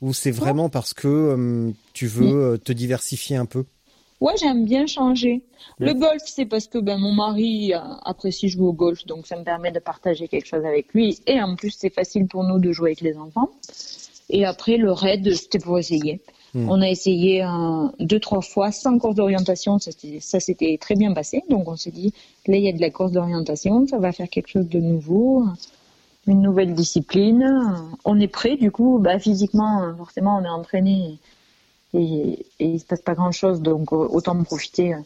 Speaker 1: Ou c'est vraiment parce que hum, tu veux euh, te diversifier un peu?
Speaker 2: Ouais, j'aime bien changer. Le golf, c'est parce que ben, mon mari euh, apprécie jouer au golf, donc ça me permet de partager quelque chose avec lui. Et en plus, c'est facile pour nous de jouer avec les enfants. Et après, le raid, c'était pour essayer.
Speaker 1: Hmm.
Speaker 2: On a essayé euh, deux, trois fois sans course d'orientation. Ça, s'était très bien passé. Donc on s'est dit, là, il y a de la course d'orientation, ça va faire quelque chose de nouveau, une nouvelle discipline. On est prêt, du coup, bah, physiquement, forcément, on est entraîné et, et il se passe pas grand chose, donc euh, autant en profiter euh,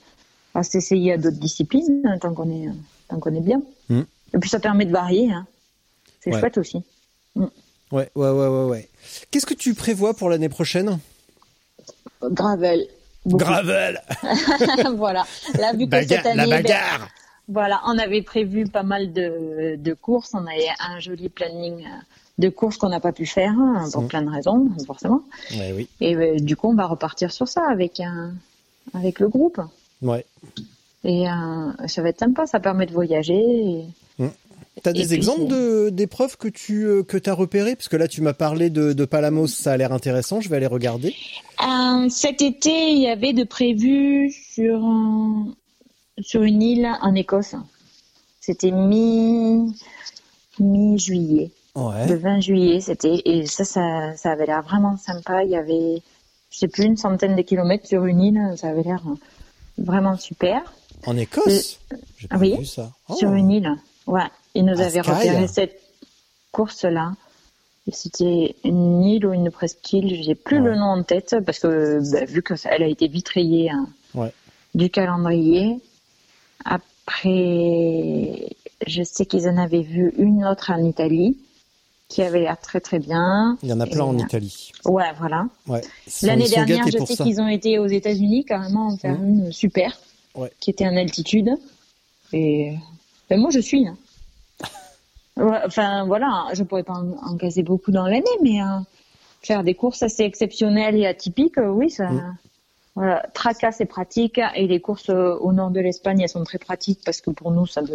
Speaker 2: à s'essayer à d'autres disciplines hein, tant qu'on est, tant qu'on est bien.
Speaker 1: Mm.
Speaker 2: Et puis ça permet de varier, hein. c'est
Speaker 1: Ouais.
Speaker 2: chouette aussi.
Speaker 1: Ouais, ouais, ouais, ouais, ouais. Qu'est-ce que tu prévois pour l'année prochaine?
Speaker 2: Gravel. beaucoup.
Speaker 1: Gravel,
Speaker 2: voilà. Là, vu que cette année,
Speaker 1: la
Speaker 2: ben,
Speaker 1: bagarre.
Speaker 2: voilà, on avait prévu pas mal de, de courses, on avait un joli planning euh, de courses qu'on n'a pas pu faire hein, pour
Speaker 1: Mm.
Speaker 2: plein de raisons, forcément.
Speaker 1: Ouais, oui.
Speaker 2: Et euh, du coup, on va repartir sur ça avec un, avec le groupe.
Speaker 1: Ouais.
Speaker 2: Et euh, ça va être sympa, ça permet de voyager. et-
Speaker 1: T'as des
Speaker 2: puis,
Speaker 1: exemples de d'épreuves que tu euh, que t'as repérées parce que là tu m'as parlé de, de Palamos, ça a l'air intéressant, je vais aller regarder.
Speaker 2: Euh, cet été, il y avait de prévu sur, un- sur une île en Écosse. C'était mi, mi-juillet. Le
Speaker 1: Ouais.
Speaker 2: 20 juillet, c'était, et ça, ça, ça avait l'air vraiment sympa. Il y avait, je sais plus, une centaine de kilomètres sur une île. Ça avait l'air vraiment super.
Speaker 1: En Écosse? J'ai pas
Speaker 2: ah oui,
Speaker 1: vu ça. Oh.
Speaker 2: Sur une île. Ouais. Ils nous
Speaker 1: À
Speaker 2: avaient
Speaker 1: Skye.
Speaker 2: repéré cette course-là. C'était une île ou une presqu'île, j'ai plus
Speaker 1: Ouais.
Speaker 2: le nom en tête parce que bah, vu que ça- elle a été vite rayée hein,
Speaker 1: Ouais.
Speaker 2: du calendrier. Après, je sais qu'ils en avaient vu une autre en Italie qui avait l'air très très bien.
Speaker 1: Il y en a plein
Speaker 2: Et,
Speaker 1: en
Speaker 2: euh,
Speaker 1: Italie.
Speaker 2: Ouais, voilà.
Speaker 1: Ouais.
Speaker 2: L'année dernière, je sais qu'ils ont été aux États-Unis carrément en faire
Speaker 1: Mhm.
Speaker 2: une super,
Speaker 1: Ouais.
Speaker 2: qui était en altitude. Et ben, moi, je suis. hein. Ouais, enfin, voilà, je pourrais pas en, en caser beaucoup dans l'année, mais euh, faire des courses assez exceptionnelles et atypiques, euh, oui, ça.
Speaker 1: Mhm.
Speaker 2: Voilà, Traca, c'est pratique, et les courses euh, au nord de l'Espagne, elles sont très pratiques parce que pour nous, ça ne,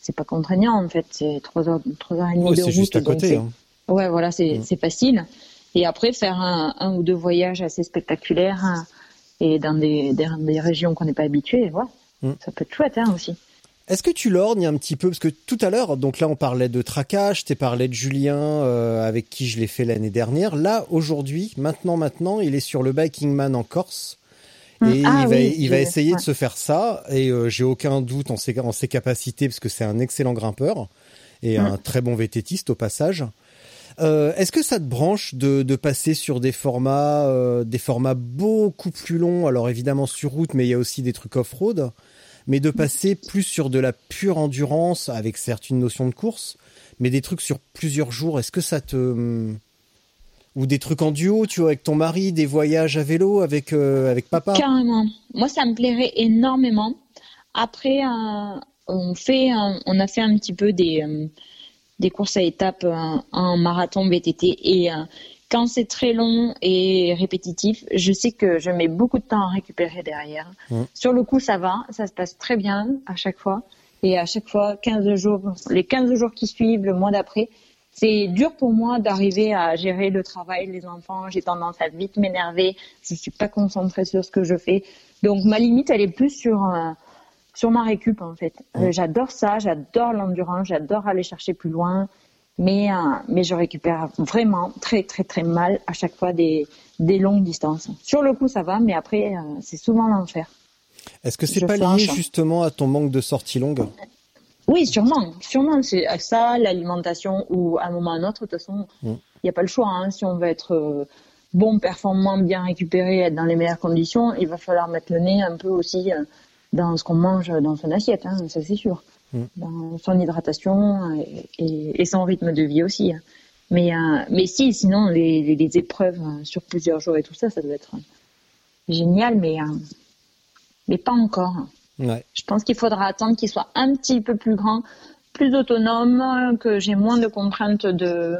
Speaker 2: c'est pas contraignant en fait, c'est trois heures, trois heures et demie
Speaker 1: Ouais,
Speaker 2: de
Speaker 1: c'est
Speaker 2: route.
Speaker 1: juste à côté.
Speaker 2: c'est-
Speaker 1: hein.
Speaker 2: Ouais, voilà, c'est
Speaker 1: Mm.
Speaker 2: c'est facile. Et après, faire un, un ou deux voyages assez spectaculaires hein, et dans des, des, des régions qu'on n'est pas habitué, voilà.
Speaker 1: Mm.
Speaker 2: ça peut être chouette hein, aussi.
Speaker 1: Est-ce que tu lorgnes un petit peu parce que tout à l'heure, donc là on parlait de traquage, t'es parlé de Julien euh, avec qui je l'ai fait l'année dernière. Là aujourd'hui, maintenant, maintenant, il est sur le Biking Man en Corse.
Speaker 2: Mm.
Speaker 1: Et
Speaker 2: Ah
Speaker 1: il, va,
Speaker 2: oui,
Speaker 1: il va essayer
Speaker 2: ouais.
Speaker 1: de se faire ça, et euh, j'ai aucun doute en ses, en ses capacités, parce que c'est un excellent grimpeur, et
Speaker 2: Mm.
Speaker 1: un très bon vététiste au passage. Euh, Est-ce que ça te branche de, de passer sur des formats, euh, des formats beaucoup plus longs? Alors évidemment sur route, mais il y a aussi des trucs off-road, mais de passer plus sur de la pure endurance, avec certes une notion de course, mais des trucs sur plusieurs jours. Est-ce que ça te ou des trucs en duo, tu vois, avec ton mari, des voyages à vélo avec euh, avec papa?
Speaker 2: Carrément. Moi, ça me plairait énormément. Après, euh, on fait, euh, on a fait un petit peu des des courses à étapes en marathon VTT et quand c'est très long et répétitif, je sais que je mets beaucoup de temps à récupérer derrière.
Speaker 1: Mm.
Speaker 2: Sur le coup, ça va, ça se passe très bien à chaque fois. Et à chaque fois, 15 jours, les 15 jours qui suivent, le mois d'après, c'est dur pour moi d'arriver à gérer le travail, les enfants. J'ai tendance à vite m'énerver. Je suis pas concentrée sur ce que je fais. Donc ma limite, elle est plus sur euh, sur ma récup en fait. Euh,
Speaker 1: Mm.
Speaker 2: j'adore ça, j'adore l'endurance, j'adore aller chercher plus loin. Mais euh, mais je récupère vraiment très très très mal à chaque fois des des longues distances. Sur le coup, ça va, mais après, euh, c'est souvent l'enfer.
Speaker 1: Est-ce que c'est pas lié justement à ton manque de sorties longues
Speaker 2: Oui, sûrement, sûrement. C'est ça, l'alimentation, ou à un moment ou à un autre, de toute façon, il
Speaker 1: Mm.
Speaker 2: n'y a pas le choix. hein. Si on veut être euh, bon, performant, bien récupéré, être dans les meilleures conditions, il va falloir mettre le nez un peu aussi dans ce qu'on mange dans son assiette, hein, ça c'est sûr.
Speaker 1: Mm.
Speaker 2: dans son hydratation et, et- et son rythme de vie aussi. hein. Mais, euh, mais si, sinon, les, les- les épreuves euh, sur plusieurs jours et tout ça, ça doit être génial, mais, euh, mais pas encore.
Speaker 1: Ouais.
Speaker 2: Je pense qu'il faudra attendre qu'il soit un petit peu plus grand, plus autonome, euh, que j'ai moins de contraintes de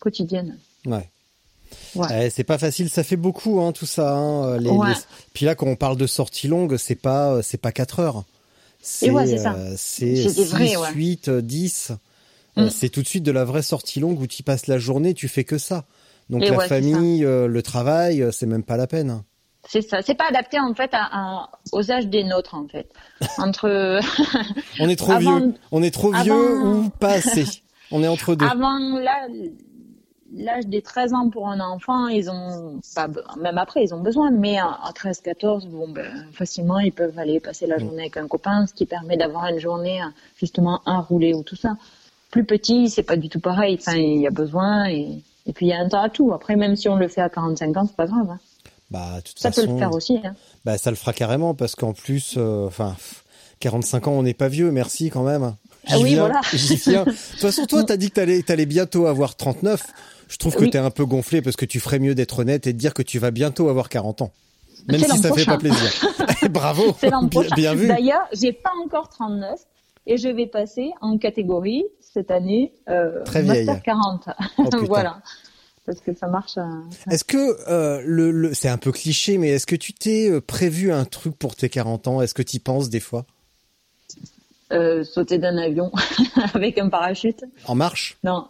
Speaker 2: quotidiennes.
Speaker 1: Ouais.
Speaker 2: Ouais.
Speaker 1: Eh, c'est pas facile, ça fait beaucoup hein, tout ça. hein, les-
Speaker 2: Ouais.
Speaker 1: les- Puis là, quand on parle de sortie longue, c'est pas euh, c'est pas 4 heures. C'est
Speaker 2: ouais, c'est ça.
Speaker 1: euh, c'est
Speaker 2: C'est des
Speaker 1: 6,
Speaker 2: vrais, ouais.
Speaker 1: 8, euh, 10. Euh,
Speaker 2: Mm.
Speaker 1: C'est tout de suite de la vraie sortie longue où tu passes la journée, tu fais que ça. Donc
Speaker 2: Et
Speaker 1: la
Speaker 2: ouais,
Speaker 1: famille, euh, le travail, euh, c'est même pas la peine.
Speaker 2: C'est ça. C'est pas adapté en fait à, à- aux âges des nôtres en fait. Entre
Speaker 1: On est trop
Speaker 2: Avant-
Speaker 1: vieux. On est trop vieux
Speaker 2: avant-
Speaker 1: ou pas assez. On est entre deux.
Speaker 2: avant là, l'âge des 13 ans pour un enfant, ils ont pas même après ils ont besoin, mais à, à 13, 14, bon ben facilement ils peuvent aller passer la journée avec un copain, ce qui permet d'avoir une journée euh, justement enroulée ou tout ça. Plus petit, c'est pas du tout pareil. Enfin, il y a besoin et et puis il y a un temps à tout. Après, même si on le fait à 45 ans, c'est pas grave. hein.
Speaker 1: Bah, de toute
Speaker 2: Ça peut le faire aussi. Hein.
Speaker 1: Bah, ça le fera carrément parce qu'en plus, euh, enfin, pff, 45 ans, on n'est pas vieux, merci quand même.
Speaker 2: Ah oui,
Speaker 1: viens,
Speaker 2: voilà.
Speaker 1: De toute façon, toi, t'as dit que t'allais, t'allais bientôt avoir 39. Je trouve que
Speaker 2: Oui.
Speaker 1: t'es un peu gonflé parce que tu ferais mieux d'être honnête et de dire que tu vas bientôt avoir 40 ans. Même si ça fait pas plaisir. Bravo.
Speaker 2: C'est l'an
Speaker 1: Bien,
Speaker 2: prochain.
Speaker 1: bien vu.
Speaker 2: D'ailleurs, j'ai pas encore 39 et je vais passer en catégorie cette année euh,
Speaker 1: Très
Speaker 2: Master
Speaker 1: vieille.
Speaker 2: 40.
Speaker 1: Oh,
Speaker 2: voilà. Parce que ça marche. euh,
Speaker 1: Est-ce que euh, le, le c'est un peu cliché, mais est-ce que tu t'es euh, prévu un truc pour tes 40 ans? Est-ce que tu y penses des fois?
Speaker 2: Euh, sauter d'un avion avec un parachute.
Speaker 1: En marche?
Speaker 2: Non,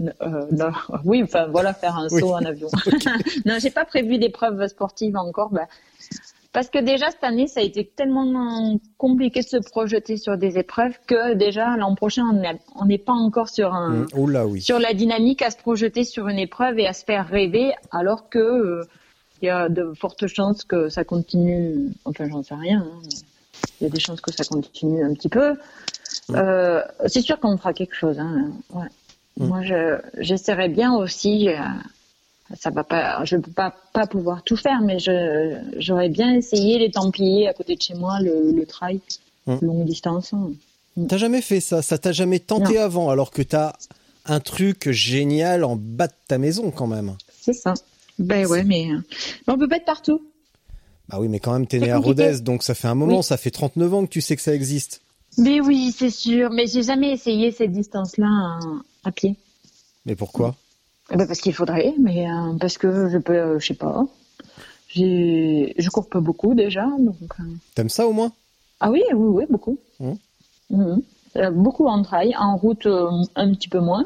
Speaker 2: euh, euh, non. oui, enfin voilà, faire un
Speaker 1: Oui.
Speaker 2: saut en avion. non, j'ai pas prévu d'épreuves sportives encore, bah, parce que déjà cette année, ça a été tellement compliqué de se projeter sur des épreuves que déjà l'an prochain, on n'est- pas encore sur un,
Speaker 1: Oh là oui.
Speaker 2: sur la dynamique à se projeter sur une épreuve et à se faire rêver, alors que euh, il y a de fortes chances que ça continue. Enfin, j'en sais rien. hein, mais Il y a des chances que ça continue un petit peu. Euh, c'est sûr qu'on fera quelque chose. Hein, ouais.
Speaker 1: Mm.
Speaker 2: Moi, je, j'essaierai bien aussi. euh, ça va pas, je peux pas pas pouvoir tout faire, mais j'aurais bien essayé les Templiers à côté de chez moi, le, le trail
Speaker 1: Mm.
Speaker 2: longue distance.
Speaker 1: T'as jamais fait ça? Ça t'a jamais tenté
Speaker 2: Non.
Speaker 1: avant alors que t'as un truc génial en bas de ta maison quand même.
Speaker 2: C'est ça. Ben ouais, mais, euh, on peut pas être partout.
Speaker 1: Bah oui, mais quand même, t'es né à. Rodez, donc ça fait un moment,
Speaker 2: Oui.
Speaker 1: ça fait 39 ans que tu sais que ça existe.
Speaker 2: Mais oui, c'est sûr. Mais j'ai jamais essayé cette distance-là à, à pied.
Speaker 1: Mais pourquoi?
Speaker 2: Eh ben parce qu'il faudrait, mais euh, parce que je peux, euh, je sais pas. J'ai, je cours pas beaucoup déjà, donc. euh,
Speaker 1: T'aimes ça au moins?
Speaker 2: Ah oui, oui, oui, beaucoup.
Speaker 1: Mhm.
Speaker 2: Mhm. Beaucoup en trail, en route un petit peu moins,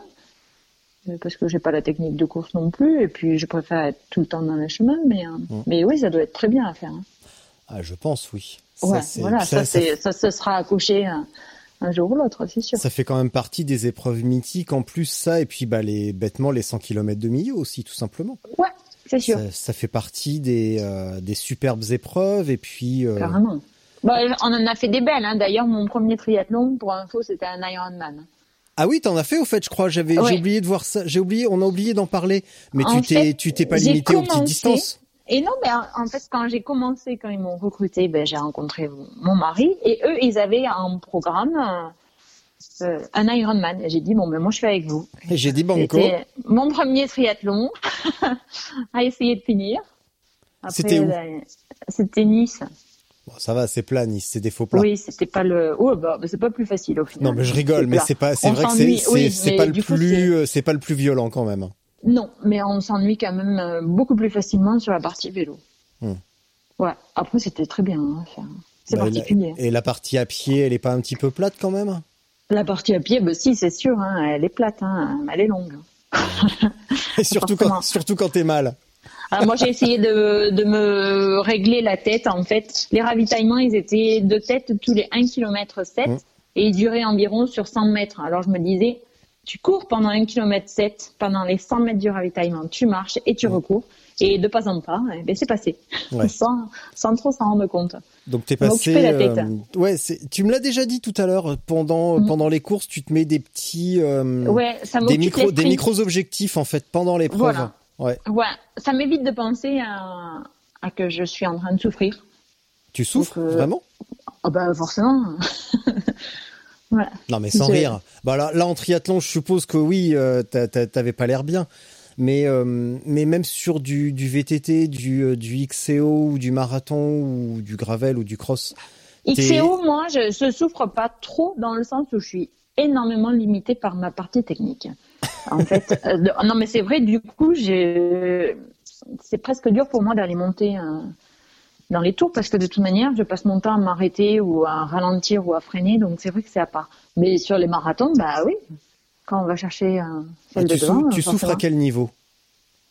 Speaker 2: parce que j'ai pas la technique de course non plus, et puis je préfère être tout le temps dans les chemins, mais euh, mais oui, ça doit être très bien à faire. hein.
Speaker 1: Ah, je pense, oui. Ça,
Speaker 2: Ouais,
Speaker 1: c'est-
Speaker 2: voilà, ça,
Speaker 1: ça, ça,
Speaker 2: ça, sera à coucher un, un jour ou l'autre, c'est sûr.
Speaker 1: ça fait quand même partie des épreuves mythiques. En plus, ça, et puis bah, les, bêtement, les 100 km de milieu aussi, tout simplement.
Speaker 2: Ouais, c'est sûr,
Speaker 1: Ça, ça fait partie des, euh, des superbes épreuves. Et puis, euh,
Speaker 2: carrément. Bah, on en a fait des belles, hein. D'ailleurs, mon premier triathlon, pour info, c'était un Ironman.
Speaker 1: Ah oui, t'en as fait au fait, je crois. J'avais,
Speaker 2: Ouais.
Speaker 1: j'ai oublié de voir ça. J'ai oublié, on a oublié d'en parler. Mais
Speaker 2: En
Speaker 1: tu t'es, tu t'es pas limité aux petites distances.
Speaker 2: Et non, mais en- fait, quand j'ai commencé, quand ils m'ont recruté, ben, j'ai rencontré mon mari et eux, ils avaient un programme, euh, un Ironman. Et j'ai dit, bon, ben, moi, je suis avec vous.
Speaker 1: Et j'ai dit banco.
Speaker 2: C'était mon premier triathlon à essayer de finir. Après,
Speaker 1: C'était où
Speaker 2: euh, C'était Nice.
Speaker 1: Bon, ça va, c'est plat, Nice, c'est des faux plats.
Speaker 2: Oui, c'était pas le. Oh, bah, c'est pas plus facile au final.
Speaker 1: Non, mais je rigole, mais c'est pas, c'est
Speaker 2: On
Speaker 1: vrai que c'est,
Speaker 2: oui,
Speaker 1: pas le plus,
Speaker 2: c'est-
Speaker 1: pas le plus violent quand même.
Speaker 2: Non, mais on s'ennuie quand même euh, beaucoup plus facilement sur la partie vélo.
Speaker 1: Hmm.
Speaker 2: Ouais. Après, c'était très bien hein. C'est
Speaker 1: Bah,
Speaker 2: particulier.
Speaker 1: Et la partie à pied, elle est pas un petit peu plate quand même?
Speaker 2: La partie à pied, bah, si, c'est sûr, hein, elle est plate, hein, elle est longue.
Speaker 1: Et surtout quand, surtout quand t'es mal.
Speaker 2: Alors moi, j'ai essayé de, de me régler la tête. En fait, les ravitaillements, ils étaient de tête tous les 1 km 7
Speaker 1: Mm.
Speaker 2: et ils duraient environ sur 100 mètres. Alors je me disais, tu cours pendant 1 km 7, pendant les 100 mètres du ravitaillement, tu marches et tu recours. Et de pas en pas, eh ben, c'est passé.
Speaker 1: Ouais.
Speaker 2: sans, sans trop s'en rendre compte.
Speaker 1: Donc t'es passé.
Speaker 2: la tête.
Speaker 1: euh, ouais, tu me l'as déjà dit tout à l'heure. Pendant
Speaker 2: Mhm.
Speaker 1: pendant les courses, tu te mets des petits, euh,
Speaker 2: Ouais, ça
Speaker 1: des micros, des micros objectifs en fait pendant l'épreuve.
Speaker 2: Voilà.
Speaker 1: Ouais.
Speaker 2: Ouais, ça m'évite de penser à, à que je suis en train de souffrir.
Speaker 1: Tu souffres
Speaker 2: Donc, euh,
Speaker 1: vraiment?
Speaker 2: Ah bah forcément. Voilà.
Speaker 1: Non, mais sans rire. Bah là, là, en triathlon, je suppose que oui, euh, t'a- t'a- t'avais pas l'air bien. Mais, euh, mais même sur du, du VTT, du, euh, du XCO ou du marathon ou du gravel ou du cross.
Speaker 2: XCO, moi, je ne souffre pas trop dans le sens où je suis énormément limitée par ma partie technique. En fait, euh, non, mais c'est vrai, du coup, c'est presque dur pour moi d'aller monter euh, dans les tours parce que de toute manière, je passe mon temps à m'arrêter ou à ralentir ou à freiner, donc c'est vrai que c'est à part. Mais sur les marathons, bah oui, quand on va chercher euh, celle
Speaker 1: Ah, tu
Speaker 2: de devant.
Speaker 1: sou- tu
Speaker 2: euh,
Speaker 1: souffres à quel niveau?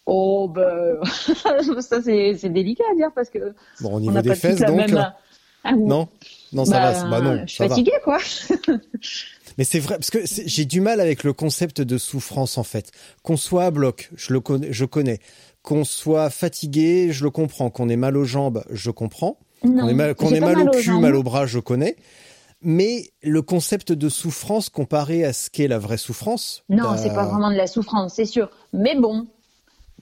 Speaker 2: Oh, ben, ça c'est délicat à dire parce que
Speaker 1: Bon, au
Speaker 2: on
Speaker 1: niveau
Speaker 2: n'a
Speaker 1: des fesses, donc.
Speaker 2: même. Ah, oui.
Speaker 1: Non? Non, ça
Speaker 2: Bah,
Speaker 1: va. Bah non,
Speaker 2: je suis
Speaker 1: va.
Speaker 2: fatiguée, quoi.
Speaker 1: Mais c'est vrai, parce que j'ai du mal avec le concept de souffrance, en fait. Qu'on soit à bloc, je le connais, je connais. Qu'on soit fatigué, je le comprends. Qu'on ait mal aux jambes, je comprends. Qu'on ait mal, ait au cul,
Speaker 2: jambes.
Speaker 1: mal au bras, je connais. Mais le concept de souffrance comparé à ce qu'est la vraie souffrance.
Speaker 2: Non,
Speaker 1: bah,
Speaker 2: c'est pas vraiment de la souffrance, c'est sûr. Mais bon,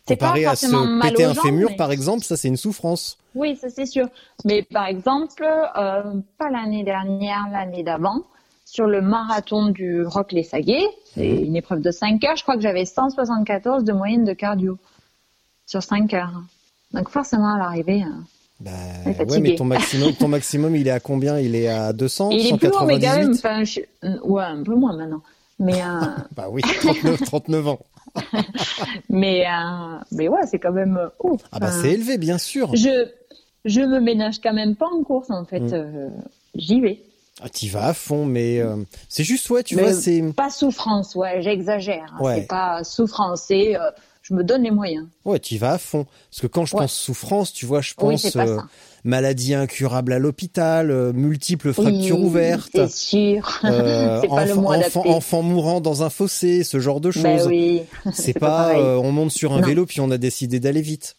Speaker 1: Comparé à se péter un fémur,
Speaker 2: mais-
Speaker 1: par exemple, ça c'est une souffrance.
Speaker 2: Oui, ça c'est sûr. Mais par exemple, euh, pas l'année dernière, l'année d'avant, sur le marathon du Roc les Saguets, c'est une épreuve de 5 heures, je crois que j'avais 174 de moyenne de cardio sur 5 heures. Donc forcément à l'arrivée, hein,
Speaker 1: Bah, ouais, mais ton maximum, ton maximum, il est à combien? Il est à 200,
Speaker 2: il est plus haut, mais quand même,
Speaker 1: 198
Speaker 2: enfin, je- euh, ouais, un peu moins maintenant. Mais euh,
Speaker 1: Bah oui, 39, 39 ans.
Speaker 2: mais euh, mais ouais, c'est quand même. euh, ouf.
Speaker 1: Ah bah
Speaker 2: Enfin,
Speaker 1: c'est élevé, bien sûr.
Speaker 2: je je me ménage quand même pas en course en fait.
Speaker 1: Mm.
Speaker 2: euh, J'y vais.
Speaker 1: Ah, t'y vas à fond, mais euh, c'est juste, ouais, tu
Speaker 2: Mais
Speaker 1: vois, c'est...
Speaker 2: Pas souffrance, ouais, j'exagère. hein.
Speaker 1: Ouais.
Speaker 2: C'est pas souffrance, c'est euh, je me donne les moyens.
Speaker 1: Ouais, tu vas à fond. Parce que quand je
Speaker 2: Ouais.
Speaker 1: pense souffrance, tu vois, je
Speaker 2: Oui,
Speaker 1: pense
Speaker 2: pas
Speaker 1: euh, maladie incurable à l'hôpital, euh, multiples fractures
Speaker 2: Oui,
Speaker 1: ouvertes,
Speaker 2: C'est sûr.
Speaker 1: euh,
Speaker 2: c'est pas le
Speaker 1: enfant,
Speaker 2: mot adapté.
Speaker 1: enfant, enfant mourant dans un fossé, ce genre de choses.
Speaker 2: Ben oui.
Speaker 1: C'est
Speaker 2: pas
Speaker 1: on monte sur un
Speaker 2: Non.
Speaker 1: vélo puis on a décidé d'aller vite.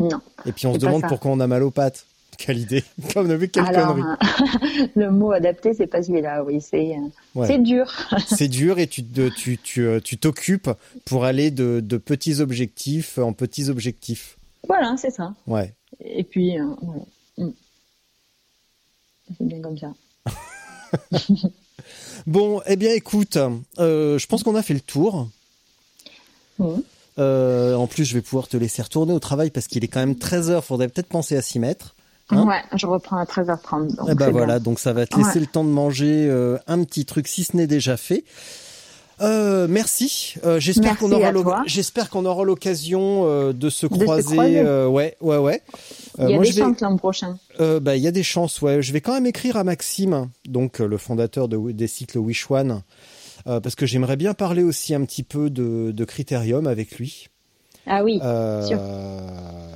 Speaker 2: Non.
Speaker 1: Et puis on se demande pourquoi on a mal aux pattes. Quelle idée. Comme on quelle
Speaker 2: Alors,
Speaker 1: connerie.
Speaker 2: le mot adapté, c'est pas celui-là. Oui, c'est euh,
Speaker 1: Ouais.
Speaker 2: dur.
Speaker 1: C'est dur et tu te- tu tu euh, tu t'occupes pour aller de, de petits objectifs en petits objectifs.
Speaker 2: voilà, c'est ça.
Speaker 1: Ouais.
Speaker 2: Et puis, euh, voilà. Mm. C'est bien comme ça.
Speaker 1: Bon, eh bien écoute, euh, je pense qu'on a fait le tour. Euh, en plus, je vais pouvoir te laisser retourner au travail parce qu'il est quand même 13h, faudrait peut-être penser à s'y mettre. Hein
Speaker 2: ouais, je reprends à 13h30. Donc
Speaker 1: Eh ben voilà, donc ça va te laisser
Speaker 2: Ouais.
Speaker 1: le temps de manger euh, un petit truc si ce n'est déjà fait. Euh, merci. Euh, j'espère qu'on aura j'espère qu'on aura l'occasion euh, de se
Speaker 2: De se
Speaker 1: croiser.
Speaker 2: croiser.
Speaker 1: euh, ouais, ouais, ouais.
Speaker 2: Il y a
Speaker 1: moi,
Speaker 2: des
Speaker 1: vais-
Speaker 2: chances l'an prochain.
Speaker 1: Bah, il y a des chances, ouais. Je vais quand même écrire à Maxime, donc le fondateur de, des cycles Wish One, parce que j'aimerais bien parler aussi un petit peu de, de Critérium avec lui.
Speaker 2: Ah oui,
Speaker 1: Euh,
Speaker 2: sûr.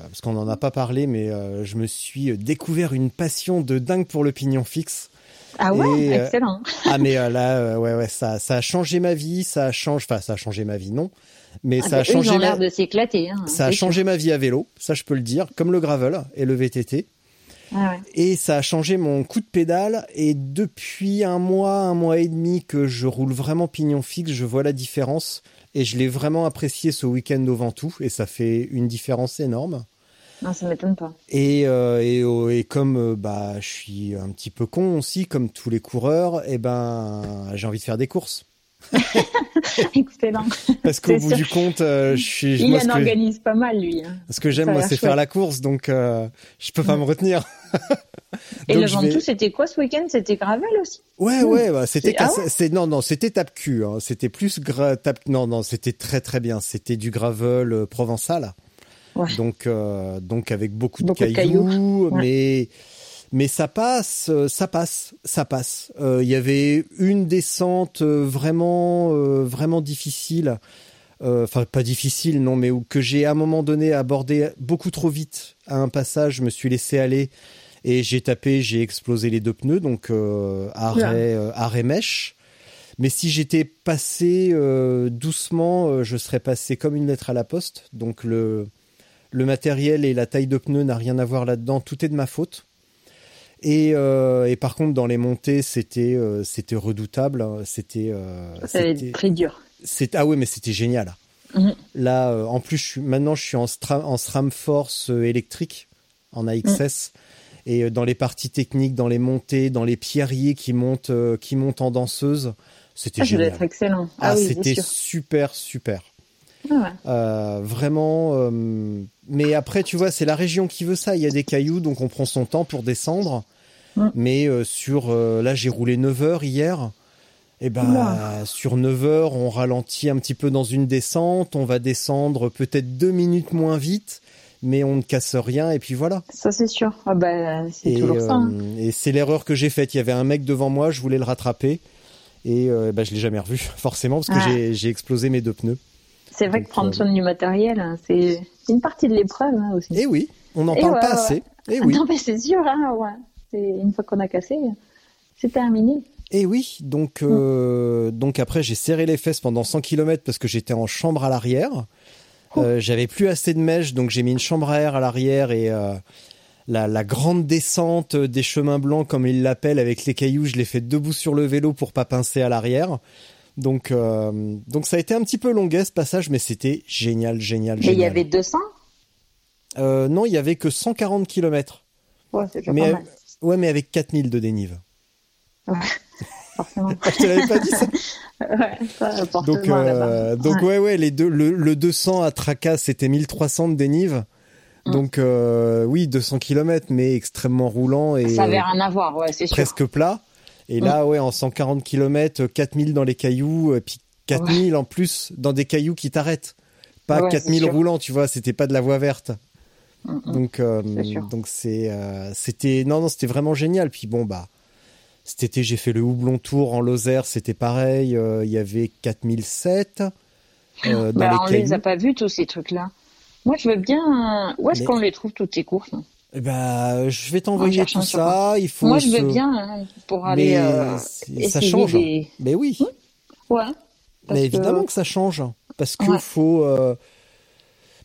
Speaker 1: parce qu'on n'en a pas parlé, mais euh, je me suis découvert une passion de dingue pour le pignon fixe.
Speaker 2: ah ouais,
Speaker 1: et, euh,
Speaker 2: excellent.
Speaker 1: Ah mais là, ouais, ouais, ça, ça a changé ma vie, ça a changé, enfin, ça a changé ma vie, non, mais
Speaker 2: Ah,
Speaker 1: ça a changé ma,
Speaker 2: l'air de s'éclater. Hein,
Speaker 1: ça a changé ma vie à vélo, ça je peux le dire, comme le gravel et le VTT.
Speaker 2: Ah ouais.
Speaker 1: Et ça a changé mon coup de pédale. Et depuis un mois, un mois et demi que je roule vraiment pignon fixe, je vois la différence. Et je l'ai vraiment apprécié ce week-end au Ventoux. Et ça fait une différence énorme.
Speaker 2: Non, ça m'étonne pas.
Speaker 1: Et, euh, et, euh, et comme euh, bah, je suis un petit peu con aussi, comme tous les coureurs, et ben j'ai envie de faire des courses.
Speaker 2: Excellent.
Speaker 1: Parce qu'au bout
Speaker 2: sûr.
Speaker 1: du compte, euh, je suis,
Speaker 2: Il
Speaker 1: moi,
Speaker 2: en
Speaker 1: que,
Speaker 2: organise pas mal, lui. hein.
Speaker 1: ce que j'aime, moi, c'est faire la course. Donc, euh, je peux pas me retenir.
Speaker 2: Et
Speaker 1: Donc,
Speaker 2: le Ventoux,
Speaker 1: vais-
Speaker 2: c'était quoi ce week-end? C'était Gravel aussi?
Speaker 1: Ouais, ouais, bah, c'était
Speaker 2: ah
Speaker 1: non non, c'était tape cul hein. C'était plus gra... tape non non, c'était très très bien, c'était du gravel euh, provençal.
Speaker 2: Ouais.
Speaker 1: Donc euh, donc avec beaucoup de
Speaker 2: Beaucoup de
Speaker 1: cailloux,
Speaker 2: cailloux. Ouais.
Speaker 1: mais mais ça passe, euh, ça passe, ça passe. Euh, Il y avait une descente euh, vraiment euh, vraiment difficile. Euh, Enfin, pas difficile, non, mais où, que j'ai à un moment donné abordé beaucoup trop vite à un passage, je me suis laissé aller et j'ai tapé, j'ai explosé les deux pneus, donc arrêt, arrêt mèche. Mais si j'étais passé doucement, je serais passé comme une lettre à la poste. Donc le, le matériel et la taille de pneu n'a rien à voir là-dedans, tout est de ma faute. Et, euh, et par contre, dans les montées, c'était euh, c'était redoutable. hein. C'était euh, c'était-
Speaker 2: être très dur.
Speaker 1: c'est ah ouais mais c'était génial.
Speaker 2: Mhm.
Speaker 1: Là euh, en plus je suis maintenant je suis en, stra- en SRAM Force électrique en AXS Et euh, dans les parties techniques, dans les montées, dans les pierriers qui montent, qui montent en danseuse, c'était
Speaker 2: Ah, ça doit
Speaker 1: génial.
Speaker 2: être excellent.
Speaker 1: Ah,
Speaker 2: Ah, oui,
Speaker 1: c'était super, super.
Speaker 2: Ah ouais.
Speaker 1: Euh, vraiment. euh, mais après, tu vois, c'est la région qui veut ça. Il y a des cailloux, donc on prend son temps pour descendre.
Speaker 2: Mm.
Speaker 1: Mais euh, sur, là, j'ai roulé 9 heures hier. Et ben,
Speaker 2: Oula.
Speaker 1: sur 9 heures, on ralentit un petit peu dans une descente. On va descendre peut-être deux minutes moins vite, mais on ne casse rien. Et puis voilà.
Speaker 2: Ça, c'est sûr. Ah bah, c'est
Speaker 1: Et,
Speaker 2: toujours ça. hein.
Speaker 1: et c'est l'erreur que j'ai faite. Il y avait un mec devant moi, je voulais le rattraper. Et euh, ben, je l'ai jamais revu, forcément, parce que
Speaker 2: Ah.
Speaker 1: j'ai explosé mes deux pneus.
Speaker 2: C'est vrai que prendre
Speaker 1: euh,
Speaker 2: soin du matériel, hein, c'est une partie de l'épreuve hein, aussi.
Speaker 1: Et oui, on n'en parle
Speaker 2: ouais,
Speaker 1: pas
Speaker 2: ouais.
Speaker 1: assez. Et
Speaker 2: Ah
Speaker 1: oui.
Speaker 2: Non, mais c'est sûr, hein, ouais. Une fois qu'on a cassé, c'est terminé.
Speaker 1: Et oui, donc, euh, donc après j'ai serré les fesses pendant 100 km parce que j'étais en chambre à l'arrière. Euh, J'avais plus assez de mèche, donc j'ai mis une chambre à air à l'arrière et euh, la, la grande descente des chemins blancs, comme ils l'appellent, avec les cailloux, je l'ai fait debout sur le vélo pour pas pincer à l'arrière. Donc, euh, donc ça a été un petit peu longuet ce passage, mais c'était génial, génial, génial.
Speaker 2: il y avait 200
Speaker 1: Euh, non, il y avait que 140 km.
Speaker 2: Ouais, c'est déjà
Speaker 1: Mais,
Speaker 2: pas mal.
Speaker 1: ouais, mais avec 4000 de dénive.
Speaker 2: Ouais, forcément.
Speaker 1: Je te l'avais pas dit ça
Speaker 2: ouais, ça,
Speaker 1: Donc, euh, donc
Speaker 2: Ouais.
Speaker 1: ouais, les deux, le, le 200 à Tracas, c'était 1300 de dénive.
Speaker 2: Mm.
Speaker 1: Donc, euh, oui, 200 km, mais extrêmement roulant et
Speaker 2: Ça avait rien à voir, ouais, c'est sûr.
Speaker 1: presque plat. Et là, ouais, en 140 km, 4000 dans les cailloux, et puis 4000 en plus dans des cailloux qui t'arrêtent. Pas
Speaker 2: Ouais, c'est
Speaker 1: 4000
Speaker 2: sûr.
Speaker 1: roulants, tu vois, c'était pas de la voie verte.
Speaker 2: Mm, mm.
Speaker 1: Donc, euh, donc c'est, euh, c'était, non, non, c'était vraiment génial. Puis bon, bah, cet été, j'ai fait le Houblon Tour en Lozère, c'était pareil. euh, Il y avait 4007 euh, dans
Speaker 2: Bah, on
Speaker 1: les
Speaker 2: les
Speaker 1: cailloux.
Speaker 2: a pas vus, tous ces trucs-là. Moi, je veux bien. Où est-ce
Speaker 1: Mais-
Speaker 2: qu'on les trouve, toutes ces courses hein?
Speaker 1: Eh ben, je vais t'envoyer tout ça. Il faut.
Speaker 2: Moi, je veux
Speaker 1: se-
Speaker 2: bien hein, pour aller.
Speaker 1: Mais
Speaker 2: euh,
Speaker 1: ça change.
Speaker 2: des-
Speaker 1: Mais oui.
Speaker 2: Ouais. parce
Speaker 1: Mais évidemment
Speaker 2: que-
Speaker 1: que ça change. Parce que
Speaker 2: Ouais.
Speaker 1: faut. euh,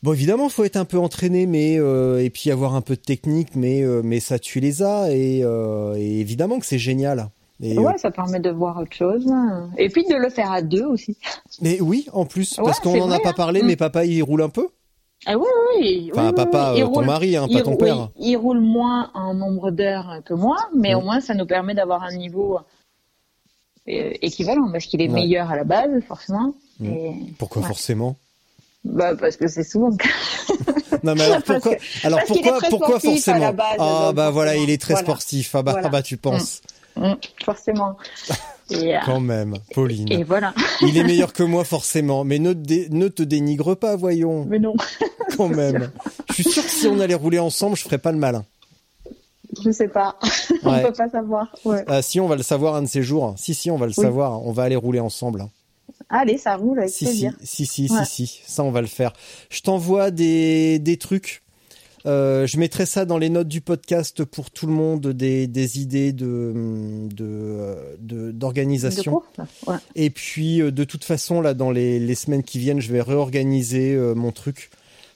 Speaker 1: Bon, évidemment, faut être un peu entraîné, mais euh, et puis avoir un peu de technique, mais euh, mais ça tu les as et, euh, et évidemment que c'est génial. Et,
Speaker 2: Ouais, ça permet de voir autre chose. hein. Et puis de le faire à deux aussi.
Speaker 1: mais oui, en plus,
Speaker 2: Ouais,
Speaker 1: parce qu'on n'en a pas
Speaker 2: hein.
Speaker 1: parlé,
Speaker 2: Mm.
Speaker 1: mais papa il roule un peu.
Speaker 2: Ah oui, oui.
Speaker 1: Enfin,
Speaker 2: oui,
Speaker 1: papa,
Speaker 2: oui,
Speaker 1: euh, ton
Speaker 2: roule-
Speaker 1: mari, hein, pas ton père.
Speaker 2: il roule moins en nombre d'heures que moi, mais
Speaker 1: Mm.
Speaker 2: au moins ça nous permet d'avoir un niveau euh, équivalent parce qu'il est
Speaker 1: Ouais.
Speaker 2: meilleur à la base, forcément.
Speaker 1: Mm.
Speaker 2: Et,
Speaker 1: Pourquoi
Speaker 2: ouais.
Speaker 1: forcément?
Speaker 2: Bah, Parce que c'est souvent le cas.
Speaker 1: Non, mais alors pourquoi
Speaker 2: que-
Speaker 1: Alors pourquoi pourquoi forcément?
Speaker 2: base,
Speaker 1: Ah bah voilà, il est très
Speaker 2: Voilà.
Speaker 1: sportif. Ah bah,
Speaker 2: Voilà.
Speaker 1: ah bah tu penses
Speaker 2: Mm, forcément. Et,
Speaker 1: quand même, Pauline.
Speaker 2: et voilà.
Speaker 1: Il est meilleur que moi forcément, mais ne, te dé- ne te dénigre pas, voyons,
Speaker 2: Mais non,
Speaker 1: quand même. Je suis sûr que si on allait rouler ensemble, je ferais pas le malin.
Speaker 2: je sais pas. On
Speaker 1: Ouais.
Speaker 2: peut pas savoir. Ouais.
Speaker 1: Ah, si, on va le savoir un de ces jours. Si, si, on va le
Speaker 2: Oui.
Speaker 1: savoir. On va aller rouler ensemble. hein.
Speaker 2: Allez, ça roule avec
Speaker 1: Si, si,
Speaker 2: plaisir.
Speaker 1: si, si,
Speaker 2: Ouais.
Speaker 1: si, si. Ça, on va le faire. Je t'envoie des, des trucs. Euh, je mettrai ça dans les notes du podcast pour tout le monde, des, des idées de, de, euh, de-
Speaker 2: De
Speaker 1: d'organisation.
Speaker 2: Ouais.
Speaker 1: Et puis, euh, de toute façon, là, dans les, les semaines qui viennent, je vais réorganiser euh, mon truc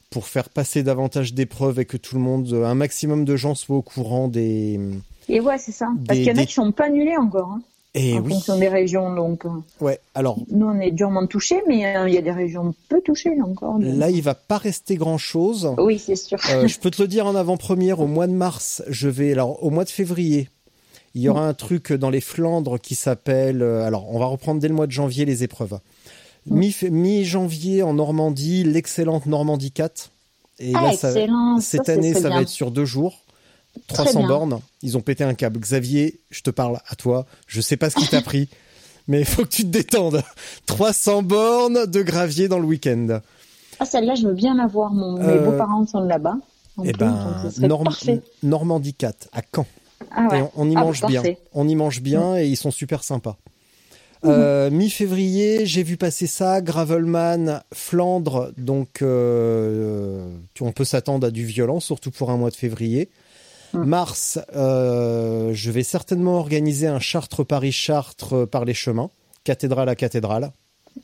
Speaker 1: pour faire passer davantage d'épreuves et que tout le monde, un maximum de gens soient au courant des.
Speaker 2: Et ouais, c'est ça. Parce qu'il y en a
Speaker 1: des-
Speaker 2: qui sont pas annulés encore, hein,
Speaker 1: Et
Speaker 2: en
Speaker 1: oui.
Speaker 2: fonction des régions. Donc,
Speaker 1: Ouais. Alors,
Speaker 2: nous, on est durement touchés, mais euh, il y a des régions peu touchées là encore. donc-
Speaker 1: là, il va pas rester grand chose.
Speaker 2: Oui, c'est sûr.
Speaker 1: Euh, je peux te le dire en avant-première, au mois de mars, je vais, alors au mois de février, il y aura un truc dans les Flandres qui s'appelle, euh, alors on va reprendre dès le mois de janvier les épreuves. Mi- Mi-janvier en Normandie, l'excellente Normandie 4. Et
Speaker 2: ah,
Speaker 1: là, ça- cette
Speaker 2: Ça,
Speaker 1: année, ça va être sur deux jours.
Speaker 2: Très
Speaker 1: 300
Speaker 2: bien.
Speaker 1: bornes. Ils ont pété un câble. Xavier, je te parle à toi. Je sais pas ce qui t'a pris, mais il faut que tu te détendes. 300 bornes de gravier dans le week-end.
Speaker 2: Ah, celle-là, je veux bien la voir. Mon... Mes
Speaker 1: Euh,
Speaker 2: beaux-parents sont là-bas.
Speaker 1: Eh ben, Norm-. Normandie 4 à Caen.
Speaker 2: Ah ouais.
Speaker 1: Et on, on y
Speaker 2: Ah,
Speaker 1: mange bien. On y mange bien et ils sont super sympas. Euh, Mi-février, j'ai vu passer ça, Gravelman, Flandre, donc euh, on peut s'attendre à du violent, surtout pour un mois de février.
Speaker 2: Mm.
Speaker 1: Mars, euh, je vais certainement organiser un Chartres-Paris-Chartres euh, par les chemins, cathédrale à cathédrale.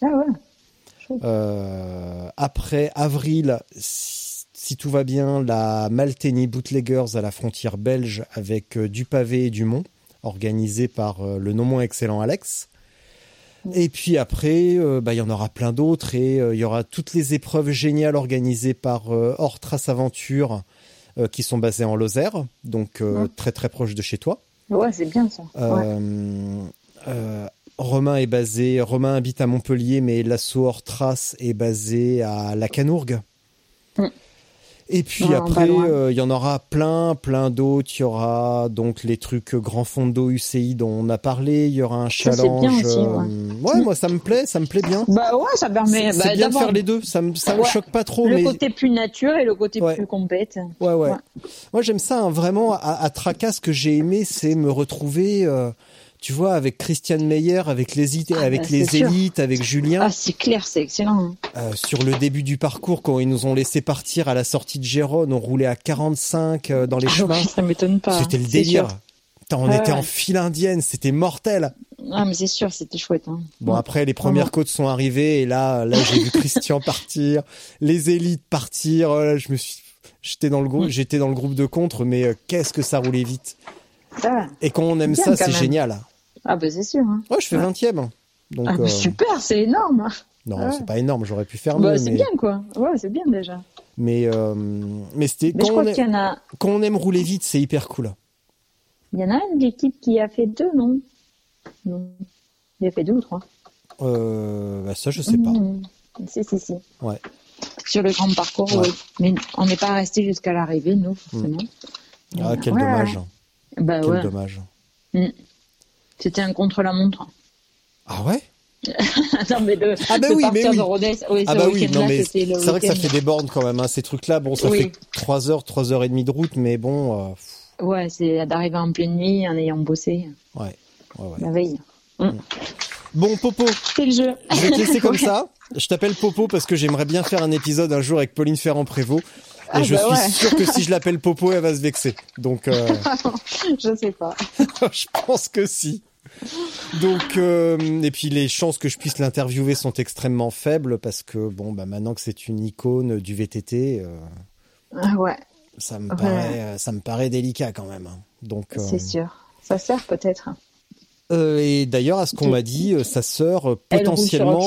Speaker 2: Ah ouais.
Speaker 1: Euh, après avril, si, si tout va bien, la Malteni Bootleggers à la frontière belge avec du pavé et du mont, organisé par le non moins excellent Alex. Et puis après, euh, bah, il y en aura plein d'autres et euh, il y aura toutes les épreuves géniales organisées par euh, Hors Trace Aventure euh, qui sont basés en Lozère, donc euh,
Speaker 2: Ouais.
Speaker 1: très très proche de chez toi.
Speaker 2: Ouais, c'est bien ça. Ouais.
Speaker 1: Euh, Romain est basé, Romain habite à Montpellier, mais l'assaut hors trace est basé à La Canourgue. Et puis après, euh, il y en aura plein, plein d'autres. Il y aura donc les trucs Grand Fond d'eau UCI dont on a parlé. Il y aura un challenge.
Speaker 2: bien aussi, ouais.
Speaker 1: euh, ouais, moi ça me plaît, ça me plaît bien.
Speaker 2: Bah ouais, ça permet
Speaker 1: C'est
Speaker 2: bah,
Speaker 1: bien de faire les deux. Ça me, ça me choque pas trop,
Speaker 2: le
Speaker 1: mais
Speaker 2: côté plus nature et le côté
Speaker 1: Ouais.
Speaker 2: plus compète.
Speaker 1: Ouais, ouais.
Speaker 2: Ouais.
Speaker 1: Moi, j'aime ça hein, vraiment. À, à Tracas, ce que j'ai aimé, c'est me retrouver, euh, tu vois, avec Christiane Meyer, avec les,
Speaker 2: Ah,
Speaker 1: avec
Speaker 2: bah,
Speaker 1: les
Speaker 2: c'est sûr.
Speaker 1: élites, avec Julien,
Speaker 2: Ah, c'est clair, c'est excellent.
Speaker 1: euh, sur le début du parcours, quand ils nous ont laissé partir à la sortie de Gérone, on roulait à 45 euh, dans les
Speaker 2: Ah,
Speaker 1: chemins.
Speaker 2: oui, ça m'étonne pas.
Speaker 1: C'était le délire. Putain, on était
Speaker 2: ouais.
Speaker 1: en file indienne, c'était mortel.
Speaker 2: Ah, mais c'est sûr, c'était chouette. Hein.
Speaker 1: Bon, après, les premières côtes sont arrivées, et là, là, j'ai vu Christian partir, les élites partir. là, je me suis, j'étais dans le groupe,
Speaker 2: Mm.
Speaker 1: j'étais dans le groupe de contre, mais euh, qu'est-ce que ça roulait vite.
Speaker 2: Va.
Speaker 1: Et quand on aime ça, c'est génial.
Speaker 2: Ah, bah c'est sûr. Hein.
Speaker 1: Ouais, je fais 20ème. Donc,
Speaker 2: Ah,
Speaker 1: euh,
Speaker 2: mais super, c'est énorme.
Speaker 1: non,
Speaker 2: ouais.
Speaker 1: c'est pas énorme, j'aurais pu faire
Speaker 2: Bah,
Speaker 1: mieux.
Speaker 2: c'est
Speaker 1: mais,
Speaker 2: bien, quoi. Ouais, c'est bien déjà.
Speaker 1: mais, euh, mais c'était, quand, on aime-
Speaker 2: a,
Speaker 1: quand on aime rouler vite, c'est hyper cool.
Speaker 2: il y en a un de l'équipe qui a fait deux, non? Non. Il a fait deux ou trois.
Speaker 1: Euh, bah, ça, je sais pas.
Speaker 2: Mmh. Si, si, si.
Speaker 1: Ouais.
Speaker 2: Sur le grand parcours,
Speaker 1: Ouais.
Speaker 2: oui. Mais on n'est pas resté jusqu'à l'arrivée, nous, forcément.
Speaker 1: Ah, quel
Speaker 2: Ouais,
Speaker 1: dommage.
Speaker 2: ouais. Bah
Speaker 1: Quel dommage.
Speaker 2: C'était un contre-la-montre.
Speaker 1: Ah ouais?
Speaker 2: non, mais de,
Speaker 1: Ah bah
Speaker 2: de
Speaker 1: oui, mais
Speaker 2: partir
Speaker 1: oui.
Speaker 2: de Rodez, oui,
Speaker 1: Ah bah oui, non mais c'est vrai que ça fait des bornes quand même, hein, ces trucs-là. Bon, ça
Speaker 2: Oui.
Speaker 1: fait 3 heures, 3 heures et demie de route, mais bon, euh,
Speaker 2: Ouais, c'est d'arriver en pleine nuit en ayant bossé
Speaker 1: ouais, ouais, ouais.
Speaker 2: la veille.
Speaker 1: Bon, Popo,
Speaker 2: C'est le jeu.
Speaker 1: je vais te laisser comme
Speaker 2: Ouais.
Speaker 1: ça. Je t'appelle Popo parce que j'aimerais bien faire un épisode un jour avec Pauline Ferrand-Prévot. Et
Speaker 2: Ah
Speaker 1: je
Speaker 2: bah
Speaker 1: suis
Speaker 2: ouais.
Speaker 1: sûr que si je l'appelle Popo, elle va se vexer. Donc, euh,
Speaker 2: Je sais pas.
Speaker 1: je pense que si. Donc, euh, et puis les chances que je puisse l'interviewer sont extrêmement faibles parce que bon, bah maintenant que c'est une icône du VTT, euh,
Speaker 2: Ah ouais,
Speaker 1: ça me
Speaker 2: Ouais.
Speaker 1: paraît, euh, ça me paraît délicat quand même. hein. Donc,
Speaker 2: c'est sûr. Ça sert peut-être.
Speaker 1: et d'ailleurs, à ce qu'on m'a dit, sa sœur potentiellement.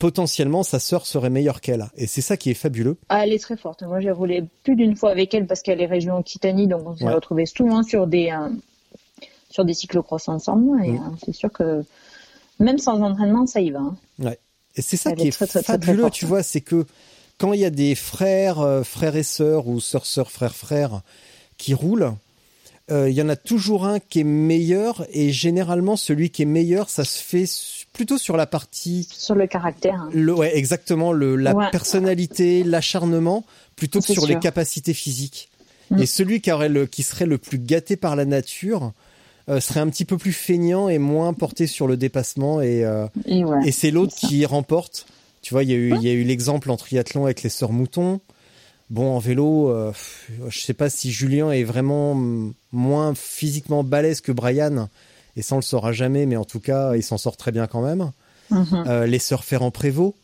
Speaker 1: Potentiellement, sa sœur serait meilleure qu'elle. Et c'est ça qui est fabuleux.
Speaker 2: Ah, elle est très forte. Moi, j'ai roulé plus d'une fois avec elle parce qu'elle est région Occitanie, donc on s'est
Speaker 1: Ouais.
Speaker 2: retrouvés souvent sur des euh, sur des cyclocross ensemble. Et
Speaker 1: Mm.
Speaker 2: euh, c'est sûr que même sans entraînement, ça y va. hein.
Speaker 1: Et c'est ça
Speaker 2: Elle
Speaker 1: qui
Speaker 2: est
Speaker 1: est,
Speaker 2: très, très, très, très
Speaker 1: fabuleux, tu vois, c'est que quand il y a des frères, euh, frères et sœurs ou sœurs, sœurs, frères, frères qui roulent, euh, il y en a toujours un qui est meilleur et généralement celui qui est meilleur, ça se fait su- plutôt sur la partie,
Speaker 2: Sur le caractère. hein.
Speaker 1: le, ouais, exactement, le, la
Speaker 2: Ouais.
Speaker 1: personnalité, l'acharnement, plutôt que sur les capacités physiques.
Speaker 2: Mm.
Speaker 1: Et celui qui, aurait le, qui serait le plus gâté par la nature euh, serait un petit peu plus feignant et moins porté sur le dépassement et euh,
Speaker 2: Et ouais.
Speaker 1: et c'est l'autre qui remporte. Tu vois, il y a eu, il y a eu l'exemple en triathlon avec les sœurs Mouton. Bon, en vélo, euh, je sais pas si Julien est vraiment mm, moins physiquement balèze que Brian. Et ça, on le saura jamais, mais en tout cas, il s'en sort très bien quand même.
Speaker 2: Mhm.
Speaker 1: Euh, les sœurs Ferrand-Prévot.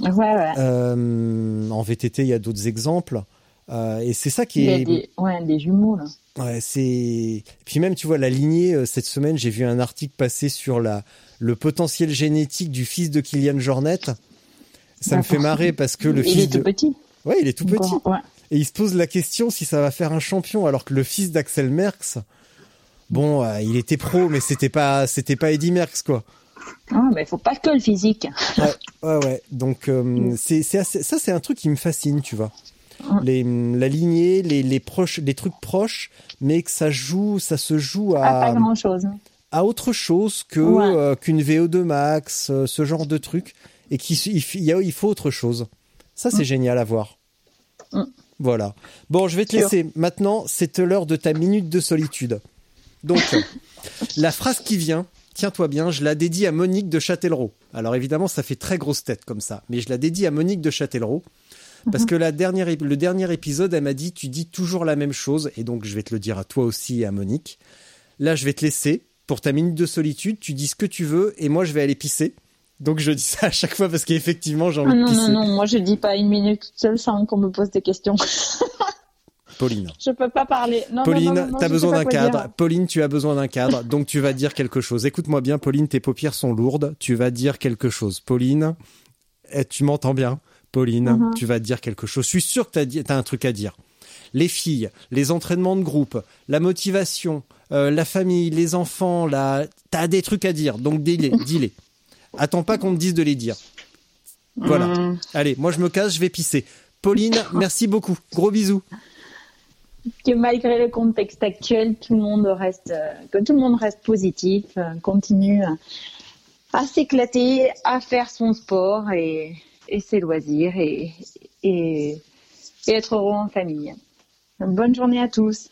Speaker 2: Ouais, ouais.
Speaker 1: Euh, en VTT, il y a d'autres exemples. Euh, et c'est ça qui
Speaker 2: Il
Speaker 1: est.
Speaker 2: des, ouais, des jumeaux, là.
Speaker 1: Ouais, c'est. Et Puis même, tu vois, la lignée, cette semaine, j'ai vu un article passer sur la, le potentiel génétique du fils de Kylian Jornet. Ça me fait marrer parce que le
Speaker 2: il
Speaker 1: fils
Speaker 2: est tout petit.
Speaker 1: Ouais, il est tout petit.
Speaker 2: Ouais.
Speaker 1: Et il se pose la question si ça va faire un champion, alors que le fils d'Axel Merckx, bon, euh, il était pro, mais c'était pas, c'était pas Eddie Merckx, quoi.
Speaker 2: Ah, mais il faut pas que le physique.
Speaker 1: Ouais, ouais, ouais. Donc, euh, c'est, c'est ça, c'est un truc qui me fascine, tu vois.
Speaker 2: Mm.
Speaker 1: Les, la lignée, les, les proches, les trucs proches, mais que ça joue, ça se joue
Speaker 2: Ah,
Speaker 1: à,
Speaker 2: pas grand chose.
Speaker 1: à autre chose que
Speaker 2: Ouais.
Speaker 1: euh, qu'une VO2 max, ce genre de truc, et qu'il il, faut autre chose. Ça, c'est génial à voir.
Speaker 2: Mm.
Speaker 1: Voilà. Bon, je vais te laisser. Maintenant, c'est l'heure de ta minute de solitude. Donc, la phrase qui vient, tiens-toi bien, je la dédie à Monique de Châtellerault. Alors évidemment, ça fait très grosse tête comme ça, mais je la dédie à Monique de Châtellerault. Parce que la dernière, le dernier épisode, elle m'a dit, tu dis toujours la même chose, et donc je vais te le dire à toi aussi et à Monique. Là, je vais te laisser pour ta minute de solitude. Tu dis ce que tu veux, et moi, je vais aller pisser. Donc je dis ça à chaque fois parce qu'effectivement, j'ai envie
Speaker 2: Ah,
Speaker 1: de
Speaker 2: non, non, non, moi je dis pas une minute toute seule sans qu'on me pose des questions.
Speaker 1: Pauline.
Speaker 2: je peux pas parler. Non,
Speaker 1: Pauline,
Speaker 2: non, non,
Speaker 1: t'as besoin d'un cadre.
Speaker 2: dire.
Speaker 1: Pauline, tu as besoin d'un cadre. Donc tu vas dire quelque chose. Écoute-moi bien, Pauline, tes paupières sont lourdes. Tu vas dire quelque chose. Pauline, eh, tu m'entends bien? Pauline,
Speaker 2: Mhm.
Speaker 1: tu vas dire quelque chose. Je suis sûr que t'as dit- t'as un truc à dire. les filles, les entraînements de groupe, la motivation, euh, la famille, les enfants, la... t'as des trucs à dire, donc dis-les, dis-les. Attends pas qu'on te dise de les dire. Voilà.
Speaker 2: Hum,
Speaker 1: Allez, moi je me casse, je vais pisser. Pauline, merci beaucoup. Gros bisous.
Speaker 2: Que malgré le contexte actuel, tout le monde reste, euh, que tout le monde reste positif, euh, continue à- s'éclater, à faire son sport et, et ses loisirs et, et, et être heureux en famille. Bonne journée à tous.